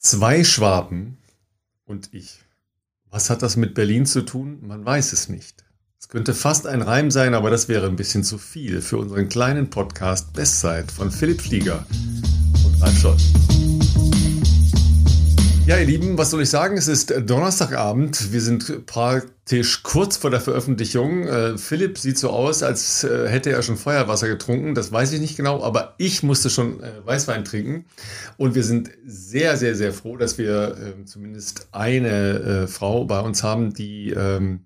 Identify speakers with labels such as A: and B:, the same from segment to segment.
A: Zwei Schwaben und ich. Was hat das mit Berlin zu tun? Man weiß es nicht. Es könnte fast ein Reim sein, aber das wäre ein bisschen zu viel für unseren kleinen Podcast Bestzeit von Philipp Flieger und Ralf Scholz. Ja, ihr Lieben, was soll ich sagen? Es ist Donnerstagabend. Wir sind praktisch kurz vor der Veröffentlichung. Äh, Philipp sieht so aus, als äh, hätte er schon Feuerwasser getrunken. Das weiß ich nicht genau, aber ich musste schon äh, Weißwein trinken. Und wir sind sehr, sehr, sehr froh, dass wir ähm, zumindest eine Frau bei uns haben, die ähm,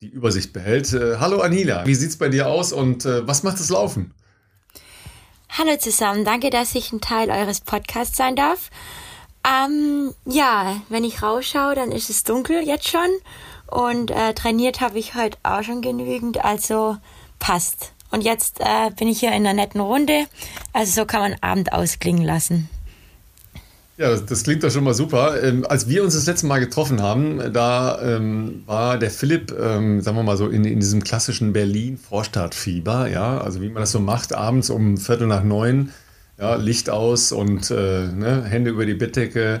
A: die Übersicht behält. Hallo Anila, wie sieht's bei dir aus und was macht das Laufen?
B: Hallo zusammen, danke, dass ich ein Teil eures Podcasts sein darf. Ähm, ja, wenn ich rausschaue, dann ist es dunkel jetzt schon. Und äh, trainiert habe ich heute auch schon genügend, also passt. Und jetzt äh, bin ich hier in einer netten Runde. Also so kann man Abend ausklingen lassen.
A: Ja, das, klingt doch schon mal super. Ähm, als wir uns das letzte Mal getroffen haben, da ähm, war der Philipp, ähm, sagen wir mal so, in, in diesem klassischen Berlin-Vorstadtfieber, ja, also wie man das so macht, abends um Viertel nach neun ja, Licht aus und äh, ne, Hände über die Bettdecke,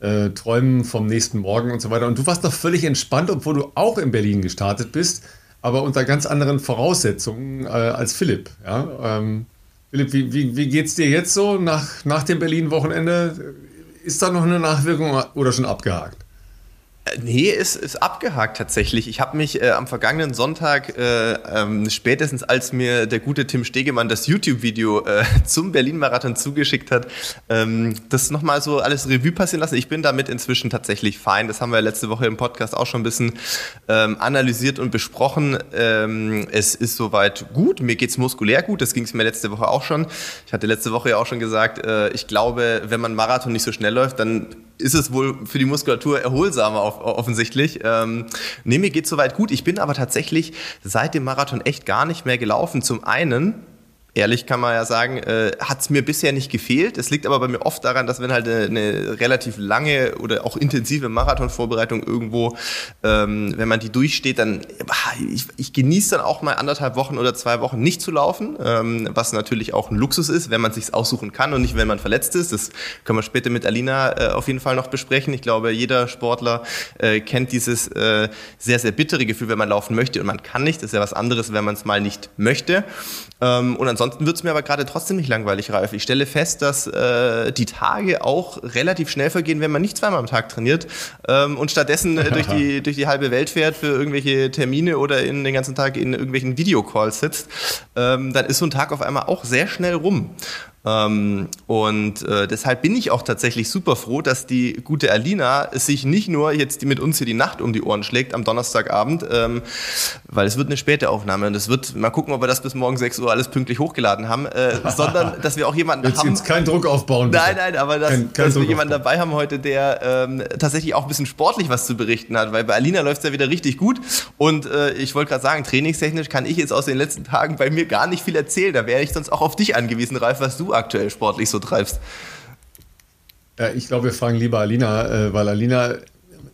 A: äh, träumen vom nächsten Morgen und so weiter. Und du warst doch völlig entspannt, obwohl du auch in Berlin gestartet bist, aber unter ganz anderen Voraussetzungen äh, als Philipp. Ja? Ähm, Philipp, wie, wie, wie geht es dir jetzt so nach, nach dem Berlin-Wochenende? Ist da noch eine Nachwirkung oder schon abgehakt?
C: Nee, ist, ist abgehakt tatsächlich. Ich habe mich äh, am vergangenen Sonntag, äh, ähm, spätestens als mir der gute Tim Stegemann das YouTube-Video äh, zum Berlin-Marathon zugeschickt hat, ähm, das nochmal so alles Revue passieren lassen. Ich bin damit inzwischen tatsächlich fein. Das haben wir letzte Woche im Podcast auch schon ein bisschen ähm, analysiert und besprochen. Ähm, es ist soweit gut. Mir geht's muskulär gut. Das ging es mir letzte Woche auch schon. Ich hatte letzte Woche ja auch schon gesagt, äh, ich glaube, wenn man Marathon nicht so schnell läuft, dann ist es wohl für die Muskulatur erholsamer auf, offensichtlich. Ähm, nee, mir geht soweit gut. Ich bin aber tatsächlich seit dem Marathon echt gar nicht mehr gelaufen. Zum einen, ehrlich kann man ja sagen, äh, hat es mir bisher nicht gefehlt. Es liegt aber bei mir oft daran, dass wenn halt eine, eine relativ lange oder auch intensive Marathonvorbereitung irgendwo, ähm, wenn man die durchsteht, dann ich, ich genieße dann auch mal anderthalb Wochen oder zwei Wochen nicht zu laufen, ähm, was natürlich auch ein Luxus ist, wenn man sich aussuchen kann und nicht, wenn man verletzt ist. Das können wir später mit Alina äh, auf jeden Fall noch besprechen. Ich glaube, jeder Sportler äh, kennt dieses äh, sehr, sehr bittere Gefühl, wenn man laufen möchte und man kann nicht. Das ist ja was anderes, wenn man es mal nicht möchte. Ähm, und ansonsten wird es mir aber gerade trotzdem nicht langweilig, Ralf. Ich stelle fest, dass äh, die Tage auch relativ schnell vergehen, wenn man nicht zweimal am Tag trainiert ähm, und stattdessen äh, durch, die, durch die halbe Welt fährt für irgendwelche Termine oder in den ganzen Tag in irgendwelchen Videocalls sitzt. Ähm, dann ist so ein Tag auf einmal auch sehr schnell rum. Ähm, und äh, deshalb bin ich auch tatsächlich super froh, dass die gute Alina sich nicht nur jetzt mit uns hier die Nacht um die Ohren schlägt am Donnerstagabend, ähm, weil es wird eine späte Aufnahme und es wird, mal gucken, ob wir das bis morgen 6 Uhr alles pünktlich hochgeladen haben, äh, sondern dass wir auch jemanden
A: jetzt,
C: haben.
A: Jetzt keinen Druck aufbauen.
C: Bitte. Nein, nein, aber dass, kein, kein dass wir jemanden dabei haben heute, der ähm, tatsächlich auch ein bisschen sportlich was zu berichten hat, weil bei Alina läuft es ja wieder richtig gut und äh, ich wollte gerade sagen, trainingstechnisch kann ich jetzt aus den letzten Tagen bei mir gar nicht viel erzählen. Da wäre ich sonst auch auf dich angewiesen, Ralf, was du aktuell sportlich so treibst.
A: Ja, ich glaube, wir fragen lieber Alina, äh, weil Alina,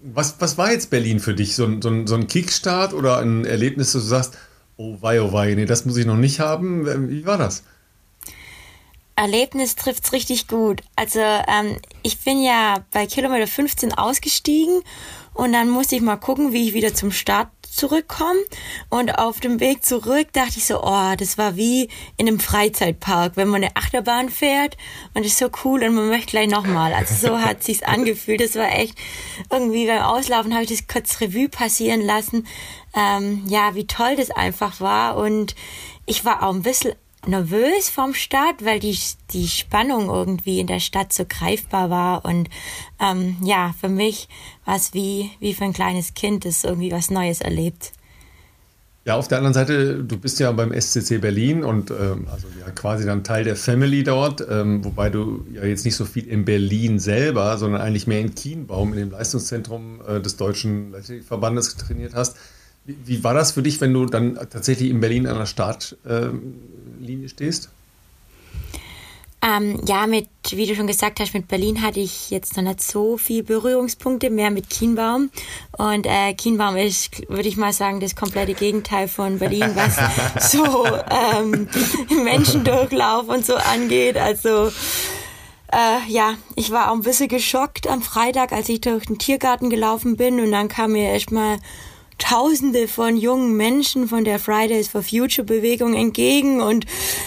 A: was, was war jetzt Berlin für dich? So ein, so, ein, so ein Kickstart oder ein Erlebnis, dass du sagst, oh wei, oh wei, nee, das muss ich noch nicht haben. Ähm, wie war das?
B: Erlebnis trifft es richtig gut. Also ähm, ich bin ja bei Kilometer 15 ausgestiegen und dann musste ich mal gucken, wie ich wieder zum Start zurückkommen. Und auf dem Weg zurück dachte ich so, oh, das war wie in einem Freizeitpark, wenn man eine Achterbahn fährt und ist so cool und man möchte gleich nochmal. Also so hat sich's angefühlt. Das war echt irgendwie beim Auslaufen habe ich das kurz Revue passieren lassen. Ähm, ja, wie toll das einfach war und ich war auch ein bisschen nervös vom Start, weil die, die Spannung irgendwie in der Stadt so greifbar war. Und ähm, ja, für mich war es wie, wie für ein kleines Kind, das irgendwie was Neues erlebt.
A: Ja, auf der anderen Seite, du bist ja beim SCC Berlin und ähm, also ja quasi dann Teil der Family dort, ähm, wobei du ja jetzt nicht so viel in Berlin selber, sondern eigentlich mehr in Kienbaum, in dem Leistungszentrum äh, des Deutschen Verbandes trainiert hast. Wie, wie, war das für dich, wenn du dann tatsächlich in Berlin an der Startlinie stehst?
B: Ähm, ja, mit, wie du schon gesagt hast, mit Berlin hatte ich jetzt noch nicht so viel Berührungspunkte, mehr mit Kienbaum. Und äh, Kienbaum ist, würde ich mal sagen, das komplette Gegenteil von Berlin, was so ähm, Menschendurchlauf und so angeht. Also äh, ja, ich war auch ein bisschen geschockt am Freitag, als ich durch den Tiergarten gelaufen bin und dann kam mir erstmal Tausende von jungen Menschen von der Fridays for Future Bewegung entgegen und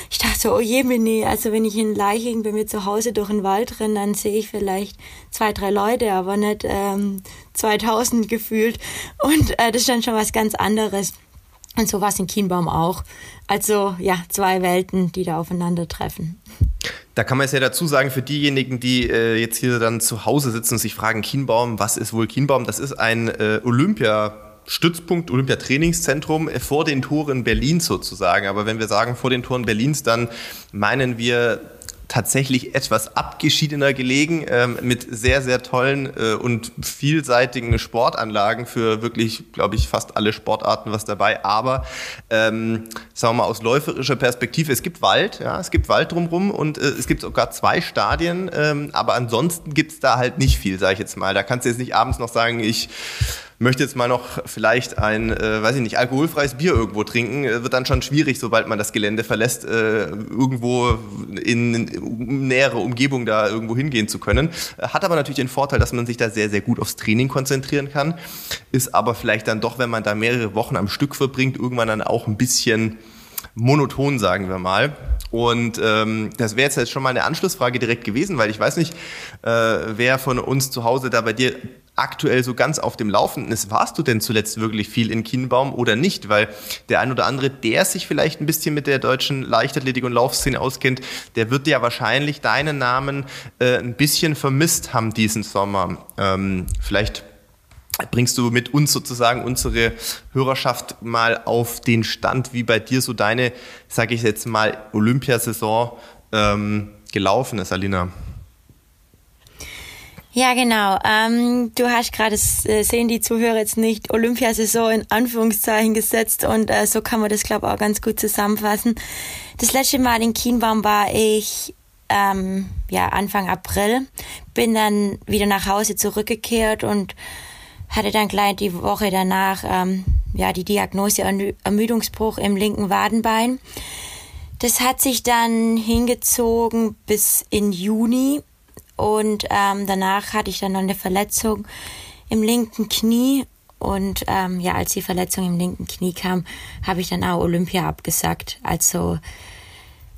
B: ich dachte so, oh je, nee, also wenn ich in Leiching bei mir zu Hause durch den Wald renne, dann sehe ich vielleicht zwei, drei Leute, aber nicht ähm, 2000 gefühlt und äh, das ist dann schon was ganz anderes. Und so war es in Kienbaum auch. Also ja, zwei Welten, die da aufeinandertreffen.
C: Da kann man es ja dazu sagen, für diejenigen, die äh, jetzt hier dann zu Hause sitzen und sich fragen, Kienbaum, was ist wohl Kienbaum? Das ist ein äh, Olympia- Stützpunkt Olympiatrainingszentrum vor den Toren Berlins sozusagen. Aber wenn wir sagen vor den Toren Berlins, dann meinen wir tatsächlich etwas abgeschiedener gelegen, ähm, mit sehr, sehr tollen äh, und vielseitigen Sportanlagen für wirklich, glaube ich, fast alle Sportarten was dabei. Aber ähm, sagen wir mal aus läuferischer Perspektive, es gibt Wald, ja, es gibt Wald drumherum und äh, es gibt sogar zwei Stadien, ähm, aber ansonsten gibt es da halt nicht viel, sage ich jetzt mal. Da kannst du jetzt nicht abends noch sagen, ich möchte jetzt mal noch vielleicht ein, äh, weiß ich nicht, alkoholfreies Bier irgendwo trinken, äh, wird dann schon schwierig, sobald man das Gelände verlässt, äh, irgendwo in, in nähere Umgebung da irgendwo hingehen zu können. Äh, hat aber natürlich den Vorteil, dass man sich da sehr, sehr gut aufs Training konzentrieren kann, ist aber vielleicht dann doch, wenn man da mehrere Wochen am Stück verbringt, irgendwann dann auch ein bisschen monoton, sagen wir mal. Und ähm, das wäre jetzt schon mal eine Anschlussfrage direkt gewesen, weil ich weiß nicht, äh, wer von uns zu Hause da bei dir aktuell so ganz auf dem Laufenden ist. Warst du denn zuletzt wirklich viel in Kienbaum oder nicht? Weil der ein oder andere, der sich vielleicht ein bisschen mit der deutschen Leichtathletik und Laufszene auskennt, der wird ja wahrscheinlich deinen Namen äh, ein bisschen vermisst haben diesen Sommer. Ähm, vielleicht bringst du mit uns sozusagen unsere Hörerschaft mal auf den Stand, wie bei dir so deine, sage ich jetzt mal, Olympiasaison ähm, gelaufen ist, Alina.
B: Ja, genau. Ähm, du hast gerade, äh, sehen die Zuhörer jetzt nicht, Olympiasaison in Anführungszeichen gesetzt und äh, so kann man das, glaube ich, auch ganz gut zusammenfassen. Das letzte Mal in Kienbaum war ich ähm, ja, Anfang April, bin dann wieder nach Hause zurückgekehrt und hatte dann gleich die Woche danach ähm, ja, die Diagnose Ermüdungsbruch im linken Wadenbein. Das hat sich dann hingezogen bis in Juni und ähm, danach hatte ich dann noch eine Verletzung im linken Knie. Und ähm, ja, als die Verletzung im linken Knie kam, habe ich dann auch Olympia abgesagt. Also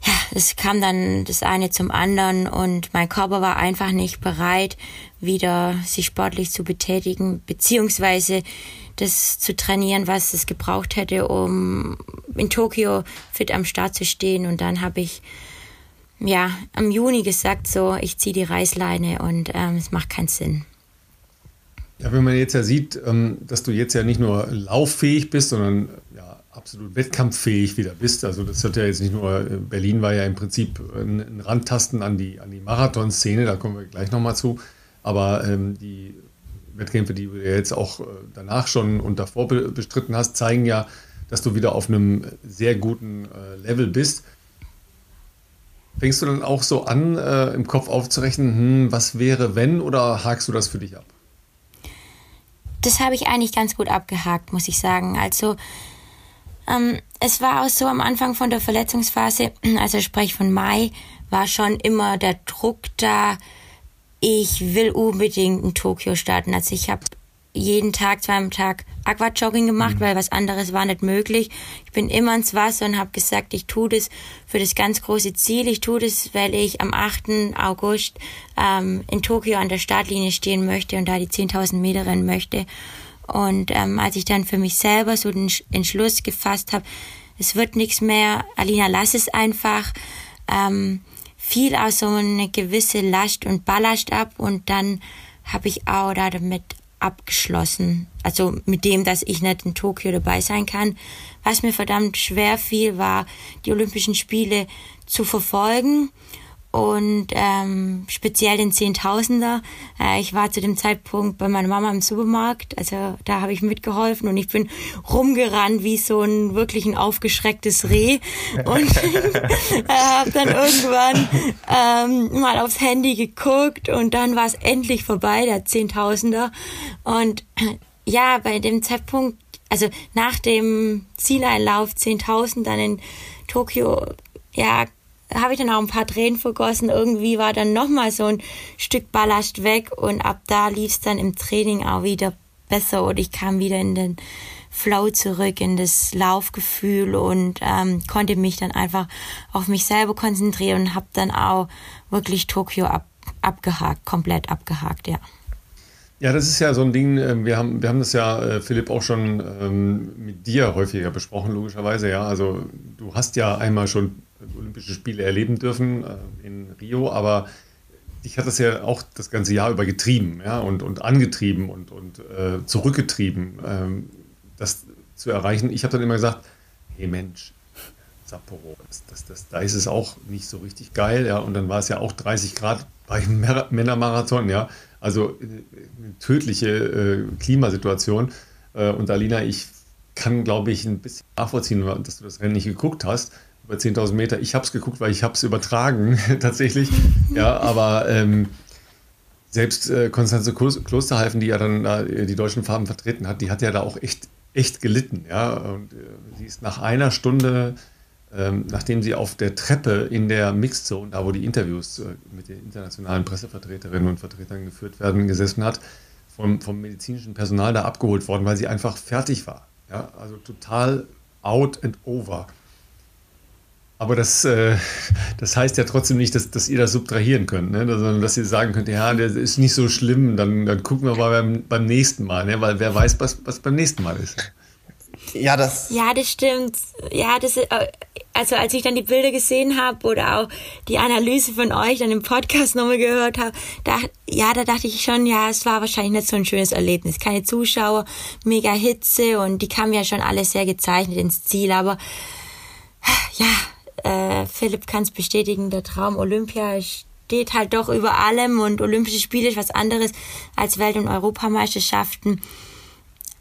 B: ja, es kam dann das eine zum anderen und mein Körper war einfach nicht bereit, wieder sich sportlich zu betätigen, beziehungsweise das zu trainieren, was es gebraucht hätte, um in Tokio fit am Start zu stehen. Und dann habe ich ja, im Juni gesagt, so, ich ziehe die Reißleine und ähm, es macht keinen Sinn.
A: Ja, wenn man jetzt ja sieht, ähm, dass du jetzt ja nicht nur lauffähig bist, sondern ja, absolut wettkampffähig wieder bist. Also das hat ja jetzt nicht nur, äh, Berlin war ja im Prinzip ein, Randtasten an die, an die Marathonszene, da kommen wir gleich nochmal zu. Aber ähm, die Wettkämpfe, die du ja jetzt auch äh, danach schon und davor bestritten hast, zeigen ja, dass du wieder auf einem sehr guten äh, Level bist. Fängst du dann auch so an, äh, im Kopf aufzurechnen, hm, was wäre, wenn, oder hakst du das für dich ab?
B: Das habe ich eigentlich ganz gut abgehakt, muss ich sagen. Also, ähm, es war auch so am Anfang von der Verletzungsphase, also ich spreche von Mai, war schon immer der Druck da, ich will unbedingt in Tokio starten. Also ich habe jeden Tag, zweimal am Tag Aquajogging gemacht, mhm. weil was anderes war nicht möglich. Ich bin immer ins Wasser und habe gesagt, ich tue das für das ganz große Ziel. Ich tue das, weil ich am 8. August ähm, in Tokio an der Startlinie stehen möchte und da die 10.000 Meter rennen möchte. Und ähm, als ich dann für mich selber so den Entschluss gefasst habe, es wird nichts mehr, Alina, lass es einfach, ähm, fiel auch so eine gewisse Last und Ballast ab und dann habe ich auch da damit abgeschlossen. Also mit dem, dass ich nicht in Tokio dabei sein kann. Was mir verdammt schwer fiel, war, die Olympischen Spiele zu verfolgen und ähm, speziell den Zehntausender. Äh, ich war zu dem Zeitpunkt bei meiner Mama im Supermarkt, also da habe ich mitgeholfen und ich bin rumgerannt wie so ein wirklich ein aufgeschrecktes Reh. Und äh, habe dann irgendwann ähm, mal aufs Handy geguckt und dann war es endlich vorbei, der Zehntausender. Und ja, bei dem Zeitpunkt, also nach dem Zieleinlauf 10.000 dann in Tokio, ja, habe ich dann auch ein paar Tränen vergossen. Irgendwie war dann nochmal so ein Stück Ballast weg und ab da lief es dann im Training auch wieder besser und ich kam wieder in den Flow zurück, in das Laufgefühl und ähm, konnte mich dann einfach auf mich selber konzentrieren und habe dann auch wirklich Tokio ab, abgehakt, komplett abgehakt, ja.
A: Ja, das ist ja so ein Ding, ähm, wir haben, wir haben das ja, äh, Philipp, auch schon ähm, mit dir häufiger besprochen, logischerweise, ja. Also du hast ja einmal schon Olympische Spiele erleben dürfen äh, in Rio, aber dich hat das ja auch das ganze Jahr über getrieben, ja, und, und angetrieben und, und äh, zurückgetrieben, ähm, das zu erreichen. Ich habe dann immer gesagt, hey Mensch, Sapporo, das, das, das, da ist es auch nicht so richtig geil, ja, und dann war es ja auch 30 Grad beim Männermarathon, ja. Also äh, eine tödliche äh, Klimasituation. Äh, und Alina, ich kann, glaube ich, ein bisschen nachvollziehen, dass du das Rennen nicht geguckt hast. Über 10.000 Meter. Ich habe es geguckt, weil ich habe es übertragen, tatsächlich. Ja, aber ähm, selbst äh, Konstanze Klosterhalfen, die ja dann äh, die deutschen Farben vertreten hat, die hat ja da auch echt, echt gelitten. Ja? Und äh, sie ist nach einer Stunde ähm, nachdem sie auf der Treppe in der Mixed Zone, da wo die Interviews äh, mit den internationalen Pressevertreterinnen und Vertretern geführt werden, gesessen hat, vom, vom medizinischen Personal da abgeholt worden, weil sie einfach fertig war. Ja? Also total out and over. Aber das, äh, das heißt ja trotzdem nicht, dass, dass ihr das subtrahieren könnt, ne? sondern dass ihr sagen könnt, ja, das ist nicht so schlimm, dann, dann gucken wir mal beim, beim nächsten Mal, ne? weil wer weiß, was, was beim nächsten Mal ist.
B: Ja, das. Ja, das stimmt. Ja, das äh, also als ich dann die Bilder gesehen habe oder auch die Analyse von euch dann im Podcast nochmal gehört habe, da ja, da dachte ich schon, ja, es war wahrscheinlich nicht so ein schönes Erlebnis. Keine Zuschauer, mega Hitze und die kamen ja schon alle sehr gezeichnet ins Ziel, aber ja, äh, Philipp kann es bestätigen, der Traum Olympia steht halt doch über allem und Olympische Spiele ist was anderes als Welt- und Europameisterschaften.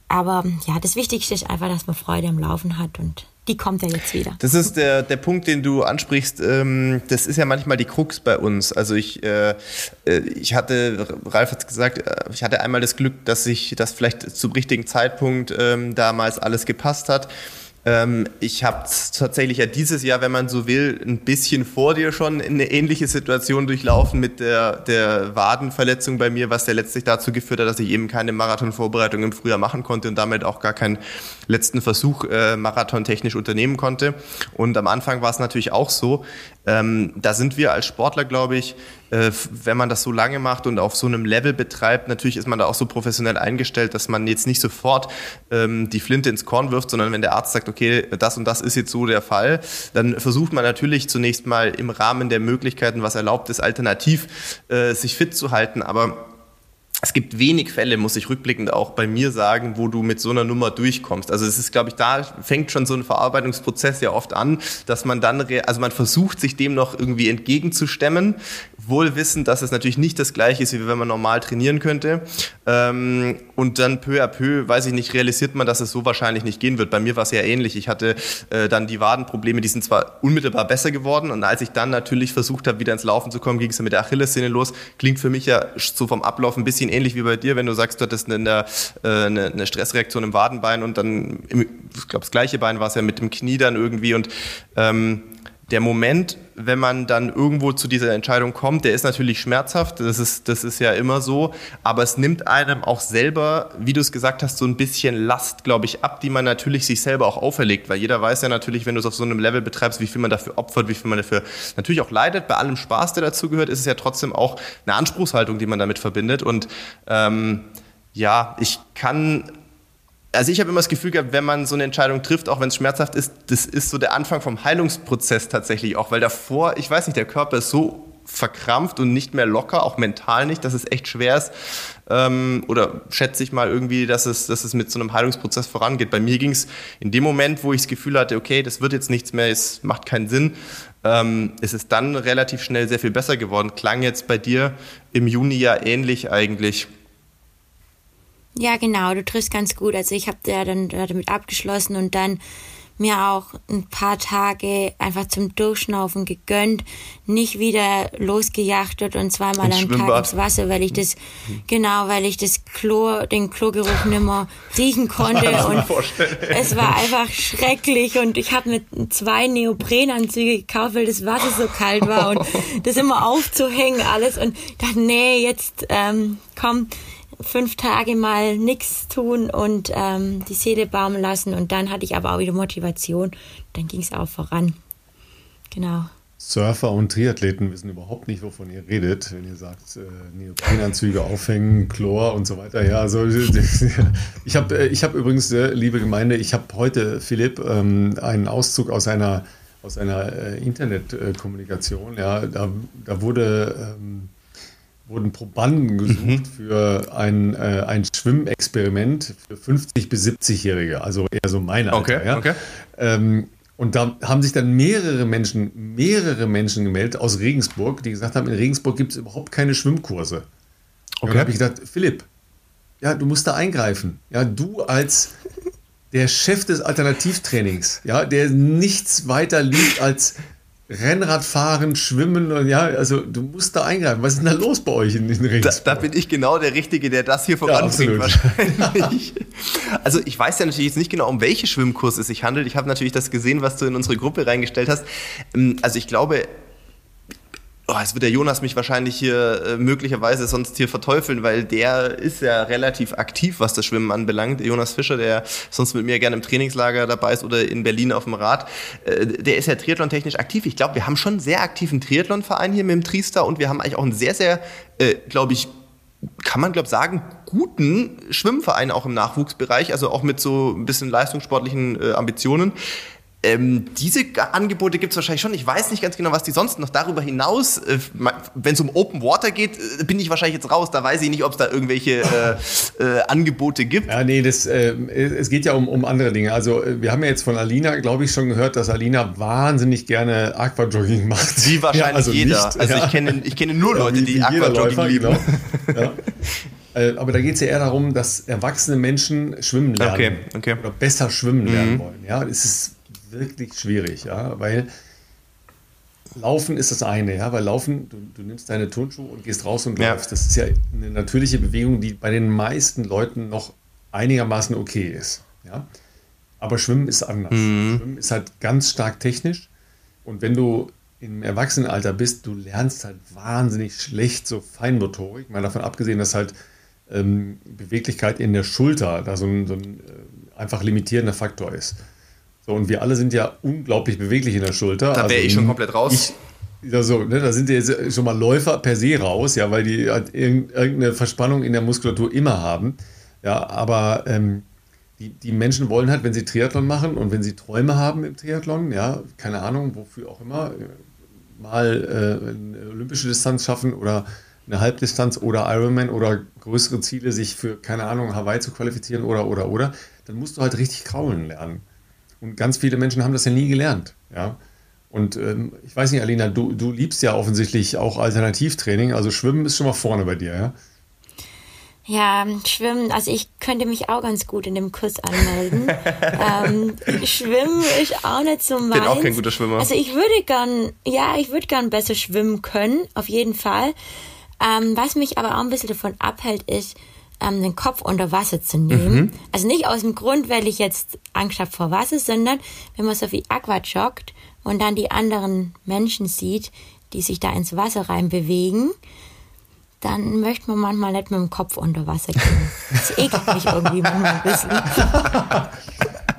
B: Aber ja, das Wichtigste ist einfach, dass man Freude am Laufen hat und die kommt ja jetzt wieder.
C: Das ist der, der Punkt, den du ansprichst. Ähm, das ist ja manchmal die Krux bei uns. Also ich, äh, äh ich hatte, Ralf hat es gesagt, ich hatte einmal das Glück, dass sich das vielleicht zum richtigen Zeitpunkt ähm, damals alles gepasst hat. Ähm, ich habe tatsächlich ja dieses Jahr, wenn man so will, ein bisschen vor dir schon eine ähnliche Situation durchlaufen mit der, der Wadenverletzung bei mir, was ja letztlich dazu geführt hat, dass ich eben keine Marathonvorbereitung im Frühjahr machen konnte und damit auch gar keinen letzten Versuch äh, marathontechnisch unternehmen konnte. Und am Anfang war es natürlich auch so, ähm, da sind wir als Sportler, glaube ich, äh, wenn man das so lange macht und auf so einem Level betreibt, natürlich ist man da auch so professionell eingestellt, dass man jetzt nicht sofort ähm, die Flinte ins Korn wirft, sondern wenn der Arzt sagt, okay, das und das ist jetzt so der Fall, dann versucht man natürlich zunächst mal im Rahmen der Möglichkeiten, was erlaubt ist, alternativ äh, sich fit zu halten. Aber es gibt wenig Fälle, muss ich rückblickend auch bei mir sagen, wo du mit so einer Nummer durchkommst. Also es ist, glaube ich, da fängt schon so ein Verarbeitungsprozess ja oft an, dass man dann, also man versucht, sich dem noch irgendwie entgegenzustemmen, wohl wissend, dass es natürlich nicht das gleiche ist, wie wenn man normal trainieren könnte. Ähm, und dann peu à peu, weiß ich nicht, realisiert man, dass es so wahrscheinlich nicht gehen wird. Bei mir war es ja ähnlich. Ich hatte äh, dann die Wadenprobleme, die sind zwar unmittelbar besser geworden und als ich dann natürlich versucht habe, wieder ins Laufen zu kommen, ging es dann mit der Achillessehne los. Klingt für mich ja so vom Ablauf ein bisschen ähnlich wie bei dir, wenn du sagst, du hattest eine, äh, eine, eine Stressreaktion im Wadenbein und dann, im, ich glaube, das gleiche Bein war es ja mit dem Knie dann irgendwie und ähm, der Moment, wenn man dann irgendwo zu dieser Entscheidung kommt, der ist natürlich schmerzhaft, das ist, das ist ja immer so, aber es nimmt einem auch selber, wie du es gesagt hast, so ein bisschen Last, glaube ich, ab, die man natürlich sich selber auch auferlegt, weil jeder weiß ja natürlich, wenn du es auf so einem Level betreibst, wie viel man dafür opfert, wie viel man dafür natürlich auch leidet. Bei allem Spaß, der dazu gehört, ist es ja trotzdem auch eine Anspruchshaltung, die man damit verbindet. Und ähm, ja, ich kann also ich habe immer das Gefühl gehabt, wenn man so eine Entscheidung trifft, auch wenn es schmerzhaft ist, das ist so der Anfang vom Heilungsprozess tatsächlich auch, weil davor, ich weiß nicht, der Körper ist so verkrampft und nicht mehr locker, auch mental nicht, dass es echt schwer ist. Ähm, oder schätze ich mal irgendwie, dass es, dass es mit so einem Heilungsprozess vorangeht. Bei mir ging es in dem Moment, wo ich das Gefühl hatte, okay, das wird jetzt nichts mehr, es macht keinen Sinn, ähm, ist es dann relativ schnell sehr viel besser geworden. Klang jetzt bei dir im Juni ja ähnlich eigentlich.
B: Ja, genau, du triffst ganz gut. Also ich habe ja dann damit abgeschlossen und dann mir auch ein paar Tage einfach zum Durchschnaufen gegönnt, nicht wieder losgejachtet und zweimal am Tag ins Wasser, weil ich das, genau, weil ich das Chlor, den Chlorgeruch nimmer riechen konnte und es war einfach schrecklich und ich habe mir zwei Neoprenanzüge gekauft, weil das Wasser so kalt war und das immer aufzuhängen alles und dachte, nee, jetzt ähm, komm, fünf Tage mal nichts tun und ähm, die Seele baumeln lassen. Und dann hatte ich aber auch wieder Motivation. Dann ging es auch voran. Genau.
A: Surfer und Triathleten wissen überhaupt nicht, wovon ihr redet, wenn ihr sagt, äh, Neoprenanzüge aufhängen, Chlor und so weiter. Ja, also ich habe äh, ich hab übrigens, äh, liebe Gemeinde, ich habe heute, Philipp, ähm, einen Auszug aus einer, aus einer äh, Internetkommunikation. Ja, da, da wurde ähm, wurden Probanden gesucht mhm. für ein, äh, ein Schwimmexperiment für 50- bis 70-Jährige, also eher so meine Alter. Okay, ja? okay. Ähm, und da haben sich dann mehrere Menschen, mehrere Menschen gemeldet aus Regensburg, die gesagt haben, in Regensburg gibt es überhaupt keine Schwimmkurse. Okay. Und da habe ich gedacht, Philipp, ja, du musst da eingreifen. Ja, du als der Chef des Alternativtrainings, ja, der nichts weiter liebt als Rennradfahren, Schwimmen und ja, also du musst da eingreifen. Was ist denn da los bei euch in den
C: Regensburg? Da, da, bin ich genau der Richtige, der das hier voranbringt ja, wahrscheinlich. also ich weiß ja natürlich jetzt nicht genau, um welche Schwimmkurs es sich handelt. Ich habe natürlich das gesehen, was du in unsere Gruppe reingestellt hast. Ähm, also ich glaube, Oh, jetzt wird der Jonas mich wahrscheinlich hier äh, möglicherweise sonst hier verteufeln, weil der ist ja relativ aktiv, was das Schwimmen anbelangt. Jonas Fischer, der sonst mit mir gerne im Trainingslager dabei ist oder in Berlin auf dem Rad, äh, der ist ja triathlontechnisch aktiv. Ich glaube, wir haben schon einen sehr aktiven Triathlonverein hier mit dem Triester und wir haben eigentlich auch einen sehr, sehr, äh, glaube ich, kann man glaube sagen, guten Schwimmverein auch im Nachwuchsbereich, also auch mit so ein bisschen leistungssportlichen äh, Ambitionen. Ähm, diese Angebote gibt es wahrscheinlich schon. Ich weiß nicht ganz genau, was die sonst noch darüber hinaus, äh, wenn es um Open Water geht, äh, bin ich wahrscheinlich jetzt raus. Da weiß ich nicht, ob es da irgendwelche äh, äh, Angebote gibt.
A: Ja, nee, das, äh, es geht ja um, um andere Dinge. Also äh, wir haben ja jetzt von Alina, glaube ich, schon gehört, dass Alina wahnsinnig gerne Aquajogging macht.
C: Wie wahrscheinlich ja, also jeder. Nicht, also ja. ich, kenne, ich kenne nur Leute, die Aquajogging lieben. Genau.
A: Aber da geht es ja eher darum, dass erwachsene Menschen schwimmen lernen. Okay, okay. Oder besser schwimmen mhm. lernen wollen. Ja, es ist wirklich schwierig, ja, weil Laufen ist das eine, ja, weil Laufen, du, du nimmst deine Turnschuhe und gehst raus und ja. läufst. Das ist ja eine natürliche Bewegung, die bei den meisten Leuten noch einigermaßen okay ist, ja. Aber Schwimmen ist anders. Mhm. Schwimmen ist halt ganz stark technisch und wenn du im Erwachsenenalter bist, du lernst halt wahnsinnig schlecht so Feinmotorik, mal davon abgesehen, dass halt ähm, Beweglichkeit in der Schulter da so ein, so ein äh, einfach limitierender Faktor ist. So, und wir alle sind ja unglaublich beweglich in der Schulter.
C: Da wäre also, ich schon komplett raus.
A: Ich, also, ne, da sind ja jetzt schon mal Läufer per se raus, ja, weil die halt irgendeine Verspannung in der Muskulatur immer haben. Ja, aber ähm, die, die Menschen wollen halt, wenn sie Triathlon machen und wenn sie Träume haben im Triathlon, ja, keine Ahnung, wofür auch immer, mal äh, eine olympische Distanz schaffen oder eine Halbdistanz oder Ironman oder größere Ziele, sich für, keine Ahnung, Hawaii zu qualifizieren oder, oder, oder, dann musst du halt richtig kraulen lernen. Und ganz viele Menschen haben das ja nie gelernt. Ja? Und ähm, ich weiß nicht, Alina, du, du liebst ja offensichtlich auch Alternativtraining. Also Schwimmen ist schon mal vorne bei dir, ja?
B: Ja, Schwimmen, also ich könnte mich auch ganz gut in dem Kurs anmelden. ähm, schwimmen ist auch nicht so meins.
C: Bin auch kein guter Schwimmer.
B: Also ich würde gern, ja, ich würde gern besser schwimmen können, auf jeden Fall. Ähm, was mich aber auch ein bisschen davon abhält, ist, ähm, den Kopf unter Wasser zu nehmen. Mhm. Also nicht aus dem Grund, weil ich jetzt Angst habe vor Wasser, sondern wenn man so wie Aqua joggt und dann die anderen Menschen sieht, die sich da ins Wasser rein bewegen, dann möchte man manchmal nicht mit dem Kopf unter Wasser gehen. Das ekelt mich irgendwie manchmal ein bisschen.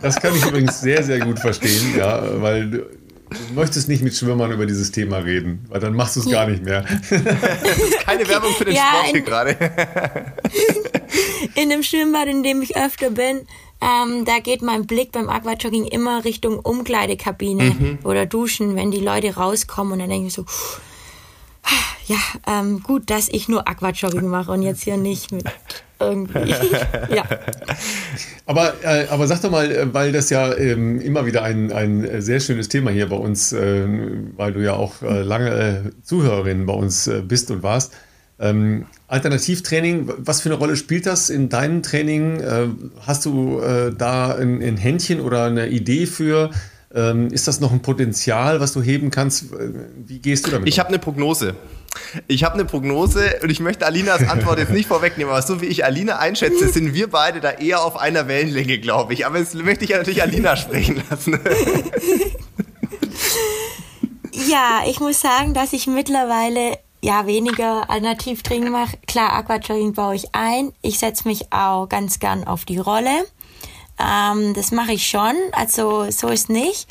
A: Das kann ich übrigens sehr, sehr gut verstehen, ja, weil Du möchtest nicht mit Schwimmern über dieses Thema reden, weil dann machst du es gar nicht mehr.
C: das ist keine Werbung für den ja, Sport hier gerade.
B: in dem Schwimmbad, in dem ich öfter bin, ähm, da geht mein Blick beim Aquajogging immer Richtung Umkleidekabine mhm. oder Duschen, wenn die Leute rauskommen und dann denke ich so, ja, ähm, gut, dass ich nur Aquajogging mache und jetzt hier nicht mit irgendwie. ja.
A: Aber, äh, aber sag doch mal, äh, weil das ja ähm, immer wieder ein, ein sehr schönes Thema hier bei uns, äh, weil du ja auch äh, lange äh, Zuhörerin bei uns äh, bist und warst. Ähm, Alternativtraining, was für eine Rolle spielt das in deinem Training? Hast du da ein, ein, Händchen oder eine Idee für? Ähm, ist das noch ein Potenzial, was du heben kannst? Wie gehst du damit?
C: Ich habe eine Prognose. Ich habe eine Prognose und ich möchte Alinas Antwort jetzt nicht vorwegnehmen, aber so wie ich Alina einschätze, sind wir beide da eher auf einer Wellenlänge, glaube ich. Aber jetzt möchte ich ja natürlich Alina sprechen lassen.
B: Ja, ich muss sagen, dass ich mittlerweile ja weniger Alternativtraining mache. Klar, Aquajogging baue ich ein. Ich setze mich auch ganz gern auf die Rolle. Ähm, das mache ich schon, also so ist nicht.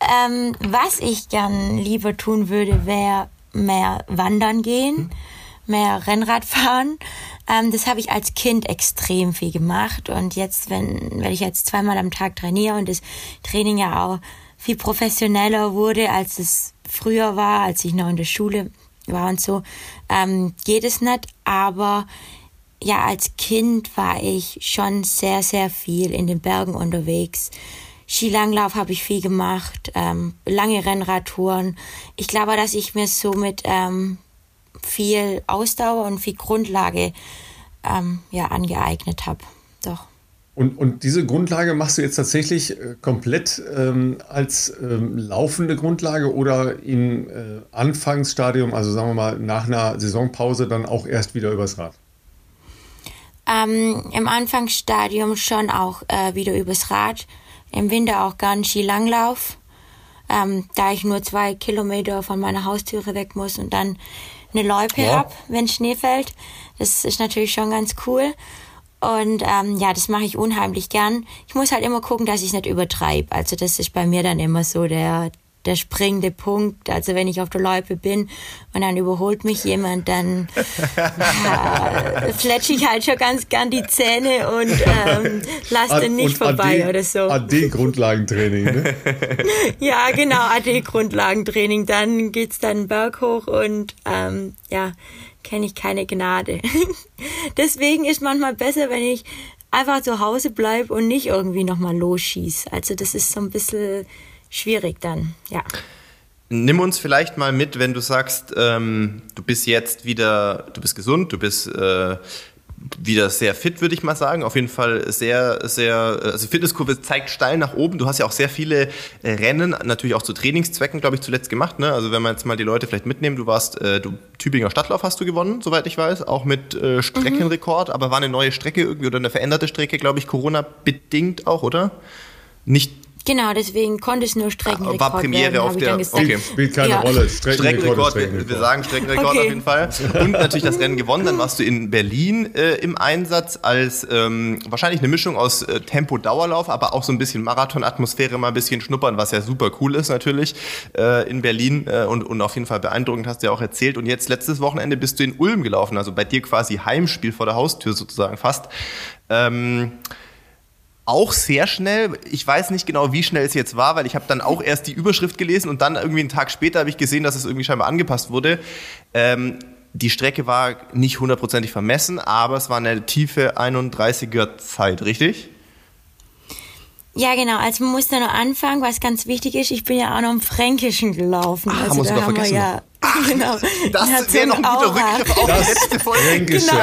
B: Ähm, was ich gern lieber tun würde, wäre mehr wandern gehen, mehr Rennrad fahren. Ähm, das habe ich als Kind extrem viel gemacht und jetzt, wenn, wenn ich jetzt zweimal am Tag trainiere und das Training ja auch viel professioneller wurde, als es früher war, als ich noch in der Schule war und so, ähm, geht es nicht. Aber ja, als Kind war ich schon sehr, sehr viel in den Bergen unterwegs. Skilanglauf habe ich viel gemacht, ähm, lange Rennradtouren. Ich glaube, dass ich mir somit ähm, viel Ausdauer und viel Grundlage ähm, ja, angeeignet habe. Doch.
A: Und, und diese Grundlage machst du jetzt tatsächlich äh, komplett ähm, als ähm, laufende Grundlage oder im äh, Anfangsstadium, also sagen wir mal nach einer Saisonpause, dann auch erst wieder übers Rad?
B: Ähm, Im Anfangsstadium schon auch äh, wieder übers Rad. Im Winter auch gern Skilanglauf, ähm, da ich nur zwei Kilometer von meiner Haustüre weg muss und dann eine Loipe ja. hab, wenn Schnee fällt. Das ist natürlich schon ganz cool. Und ähm, ja, das mache ich unheimlich gern. Ich muss halt immer gucken, dass ich nicht übertreibe. Also das ist bei mir dann immer so der der springende Punkt. Also wenn ich auf der Loipe bin und dann überholt mich jemand, dann äh, fletsche ich halt schon ganz gern die Zähne und ähm, lasse den nicht vorbei AD, oder so.
A: AD-Grundlagentraining, ne?
B: ja, genau, AD-Grundlagentraining. Dann geht's dann Berg hoch und ähm, ja, kenne ich keine Gnade. Deswegen ist manchmal besser, wenn ich einfach zu Hause bleibe und nicht irgendwie nochmal losschieße. Also das ist so ein bisschen schwierig dann, ja.
C: Nimm uns vielleicht mal mit, wenn du sagst, ähm, du bist jetzt wieder, du bist gesund, du bist äh, wieder sehr fit, würde ich mal sagen. Auf jeden Fall sehr, sehr, also die Fitnesskurve zeigt steil nach oben. Du hast ja auch sehr viele äh, Rennen, natürlich auch zu Trainingszwecken, glaube ich, zuletzt gemacht. Ne? Also wenn man jetzt mal die Leute vielleicht mitnehmen, du warst, äh, du Tübinger Stadtlauf hast du gewonnen, soweit ich weiß, auch mit äh, Streckenrekord, mhm. aber war eine neue Strecke irgendwie oder eine veränderte Strecke, glaube ich, Corona-bedingt auch, oder? Nicht
B: Genau, deswegen konnte es nur Streckenrekord
C: War Premiere werden, auf der.
A: Okay. Spielt keine ja. Rolle.
C: Streckenrekord, Streckenrekord, wir, sagen Streckenrekord okay. auf jeden Fall. Und natürlich das Rennen gewonnen. Dann warst du in Berlin äh, im Einsatz als ähm, wahrscheinlich eine Mischung aus äh, Tempo-Dauerlauf, aber auch so ein bisschen Marathon-Atmosphäre, mal ein bisschen schnuppern, was ja super cool ist natürlich äh, in Berlin äh, und, und auf jeden Fall beeindruckend, hast du ja auch erzählt. Und jetzt letztes Wochenende bist du in Ulm gelaufen, also bei dir quasi Heimspiel vor der Haustür sozusagen fast. Ähm, auch sehr schnell. Ich weiß nicht genau, wie schnell es jetzt war, weil ich habe dann auch erst die Überschrift gelesen und dann irgendwie einen Tag später habe ich gesehen, dass es irgendwie scheinbar angepasst wurde. Ähm, die Strecke war nicht hundertprozentig vermessen, aber es war eine tiefe 31er Zeit, richtig?
B: Ja, genau. Also man muss da noch anfangen, was ganz wichtig ist. Ich bin ja auch noch im Fränkischen gelaufen.
C: Ah,
B: also
C: muss
B: da
C: haben wir ja
B: Ach, genau.
C: Das wäre noch ein guter Rückgriff auf
A: das die letzte Folge. Fränkische. Genau.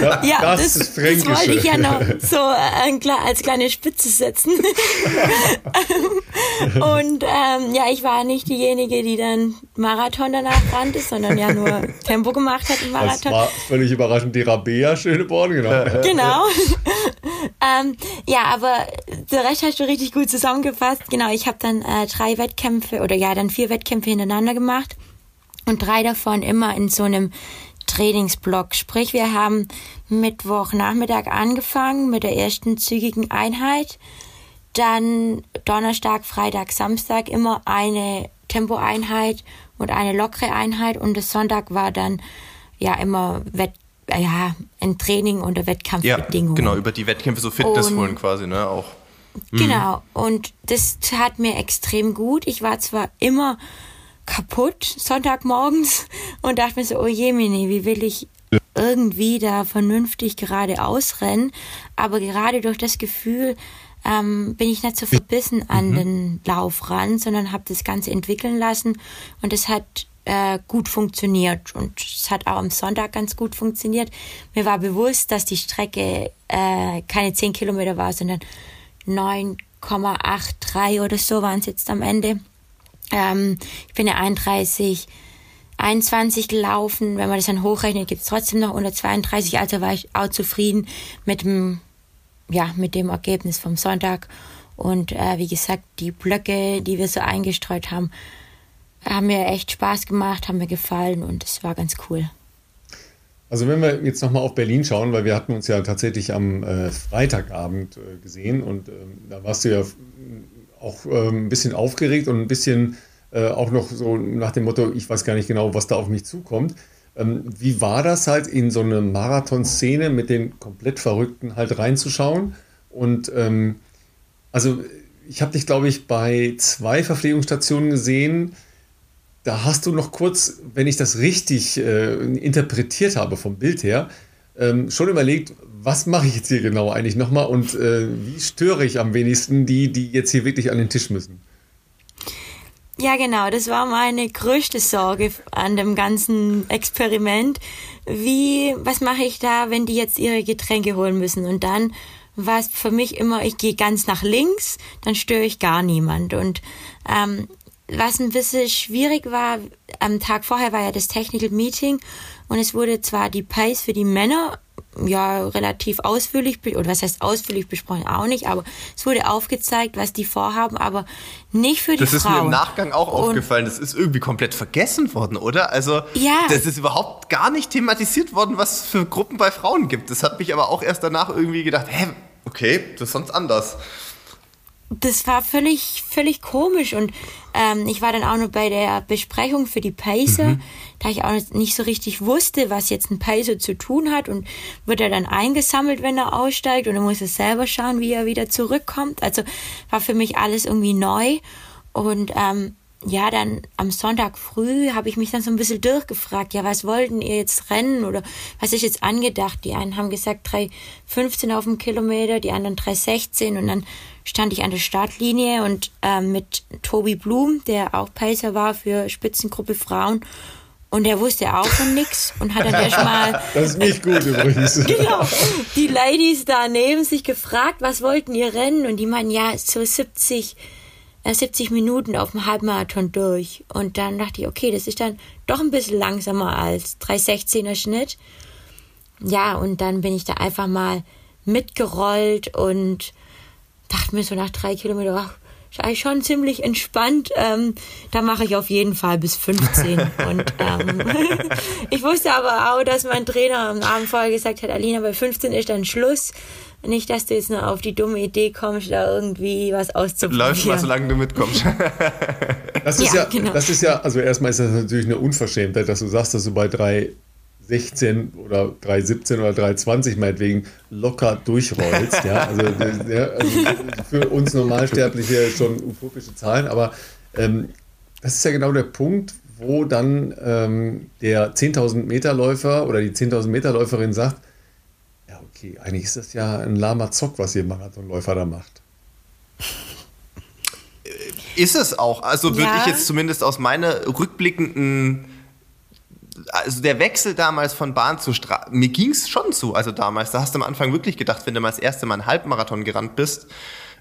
A: Ja,
B: ja das, das, das, wollte ich ja noch so äh, als kleine Spitze setzen. und ähm, ja, ich war nicht diejenige, die dann Marathon danach rannte, sondern ja nur Tempo gemacht hat im Marathon. Das
A: war völlig überraschend die Rabea Schöneborn, genau.
B: genau. ähm, ja, aber der Rest hast du richtig gut zusammengefasst. Genau, ich habe dann äh, drei Wettkämpfe oder ja, dann vier Wettkämpfe hintereinander gemacht und drei davon immer in so einem Trainingsblock. Sprich, wir haben Mittwochnachmittag angefangen mit der ersten zügigen Einheit. Dann Donnerstag, Freitag, Samstag immer eine Tempoeinheit und eine lockere Einheit. Und das Sonntag war dann ja immer Wett ja, ein Training unter Wettkampfbedingungen.
C: Ja, genau, über die Wettkämpfe so Fitness holen quasi, ne, auch.
B: Genau, mhm. und das tat mir extrem gut. Ich war zwar immer kaputt Sonntagmorgens und dachte mir so, oh je, Mini, wie will ich irgendwie da vernünftig gerade ausrennen? Aber gerade durch das Gefühl ähm, bin ich nicht so verbissen an mhm. den Lauf ran, sondern habe das Ganze entwickeln lassen und es hat äh, gut funktioniert. Und es hat auch am Sonntag ganz gut funktioniert. Mir war bewusst, dass die Strecke äh, keine 10 Kilometer war, sondern 9,83 oder so waren es jetzt am Ende. Ähm, ich bin ja 31, 21 gelaufen. Wenn man das dann hochrechnet, gibt es trotzdem noch unter 32. Also war ich auch zufrieden mit dem, ja, mit dem Ergebnis vom Sonntag. Und äh, wie gesagt, die Blöcke, die wir so eingestreut haben, haben mir echt Spaß gemacht, haben mir gefallen und es war ganz cool.
A: Also wenn wir jetzt nochmal auf Berlin schauen, weil wir hatten uns ja tatsächlich am äh, Freitagabend äh, gesehen und äh, da warst du ja auch ähm, ein bisschen aufgeregt und ein bisschen äh, auch noch so nach dem Motto, ich weiß gar nicht genau, was da auf mich zukommt. Ähm, wie war das halt in so eine Marathonszene mit den komplett Verrückten halt reinzuschauen? Und ähm, also ich habe dich, glaube ich, bei zwei Verpflegungsstationen gesehen da hast du noch kurz, wenn ich das richtig äh, interpretiert habe vom Bild her, ähm, schon überlegt, was mache ich jetzt hier genau eigentlich nochmal und äh, wie störe ich am wenigsten die, die jetzt hier wirklich an den Tisch müssen?
B: Ja, genau, das war meine größte Sorge an dem ganzen Experiment. Wie, was mache ich da, wenn die jetzt ihre Getränke holen müssen? Und dann war es für mich immer, ich gehe ganz nach links, dann störe ich gar niemand. Und ähm, was ein bisschen schwierig war, am Tag vorher war ja das Technical Meeting und es wurde zwar die Pace für die Männer ja relativ ausführlich oder was heißt ausführlich besprochen auch nicht, aber es wurde aufgezeigt, was die vorhaben, aber nicht für die
C: das
B: Frauen.
C: Das ist mir im Nachgang auch und aufgefallen. Das ist irgendwie komplett vergessen worden, oder? Also ja. das ist überhaupt gar nicht thematisiert worden, was es für Gruppen bei Frauen gibt. Das hat mich aber auch erst danach irgendwie gedacht, hä, okay, das ist sonst anders
B: das war völlig, völlig komisch und ähm, ich war dann auch noch bei der Besprechung für die Pacer, mhm. da ich auch nicht so richtig wusste, was jetzt ein Pacer zu tun hat und wird er dann eingesammelt, wenn er aussteigt und er muss er selber schauen, wie er wieder zurückkommt. Also war für mich alles irgendwie neu und ähm, ja, dann am Sonntag früh habe ich mich dann so ein bisschen durchgefragt, ja, was wollten ihr jetzt rennen oder was ist jetzt angedacht? Die einen haben gesagt 3,15 auf dem Kilometer, die anderen 3,16 und dann stand ich an der Startlinie und äh, mit Tobi Blum, der auch Pacer war für Spitzengruppe Frauen und er wusste auch von nix und hat dann erstmal.
A: Das ist nicht gut übrigens.
B: genau. Die Ladies da neben sich gefragt, was wollten ihr rennen? Und die meinen, ja, so 70 70 Minuten auf dem Halbmarathon durch. Und dann dachte ich, okay, das ist dann doch ein bisschen langsamer als 316er Schnitt. Ja, und dann bin ich da einfach mal mitgerollt und dachte mir so nach drei Kilometern, ach, ist eigentlich schon ziemlich entspannt. Ähm, da mache ich auf jeden Fall bis 15. und ähm, ich wusste aber auch, dass mein Trainer am Abend vorher gesagt hat, Alina, bei 15 ist dann Schluss. Nicht, dass du jetzt nur auf die dumme Idee kommst, da irgendwie was auszuprobieren.
C: Läuft mal, solange du mitkommst.
A: das ist ja, ja genau. das ist ja, also erstmal ist das natürlich eine Unverschämtheit, dass du sagst, dass du bei 3,16 oder 3,17 oder 3,20 meinetwegen locker durchrollst. ja, also, ja, also für uns Normalsterbliche schon utopische Zahlen, aber ähm, das ist ja genau der Punkt, wo dann ähm, der 10.000 Meter Läufer oder die 10.000 Meter Läuferin sagt, okay, eigentlich ist das ja ein lahmer Zock, was ihr Marathonläufer da macht.
C: Ist es auch. Also würde ja. ich jetzt zumindest aus meiner rückblickenden also der Wechsel damals von Bahn zu Straße, mir ging es schon so, also damals, da hast du am Anfang wirklich gedacht, wenn du mal das erste Mal einen Halbmarathon gerannt bist,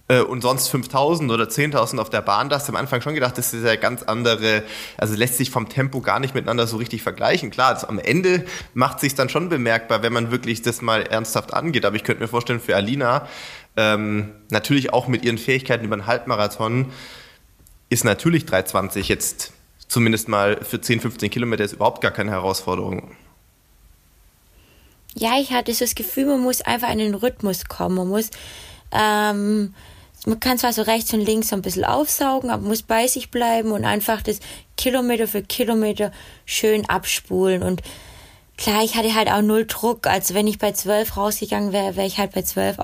C: äh, und sonst 5000 oder 10.000 auf der Bahn, da hast du am Anfang schon gedacht, das ist ja ganz andere, also lässt sich vom Tempo gar nicht miteinander so richtig vergleichen. Klar, also am Ende macht sich dann schon bemerkbar, wenn man wirklich das mal ernsthaft angeht. Aber ich könnte mir vorstellen, für Alina, ähm, natürlich auch mit ihren Fähigkeiten über einen Halbmarathon, ist natürlich 320 jetzt zumindest mal für 10, 15 Kilometer ist überhaupt gar keine Herausforderung.
B: Ja, ich hatte so das Gefühl, man muss einfach in den Rhythmus kommen. Man muss ähm, man kann zwar so rechts und links so ein bisschen aufsaugen, aber muss bei sich bleiben und einfach das Kilometer für Kilometer schön abspulen. Und klar, ich hatte halt auch null Druck. Also wenn ich bei zwölf rausgegangen wäre, wäre ich halt bei zwölf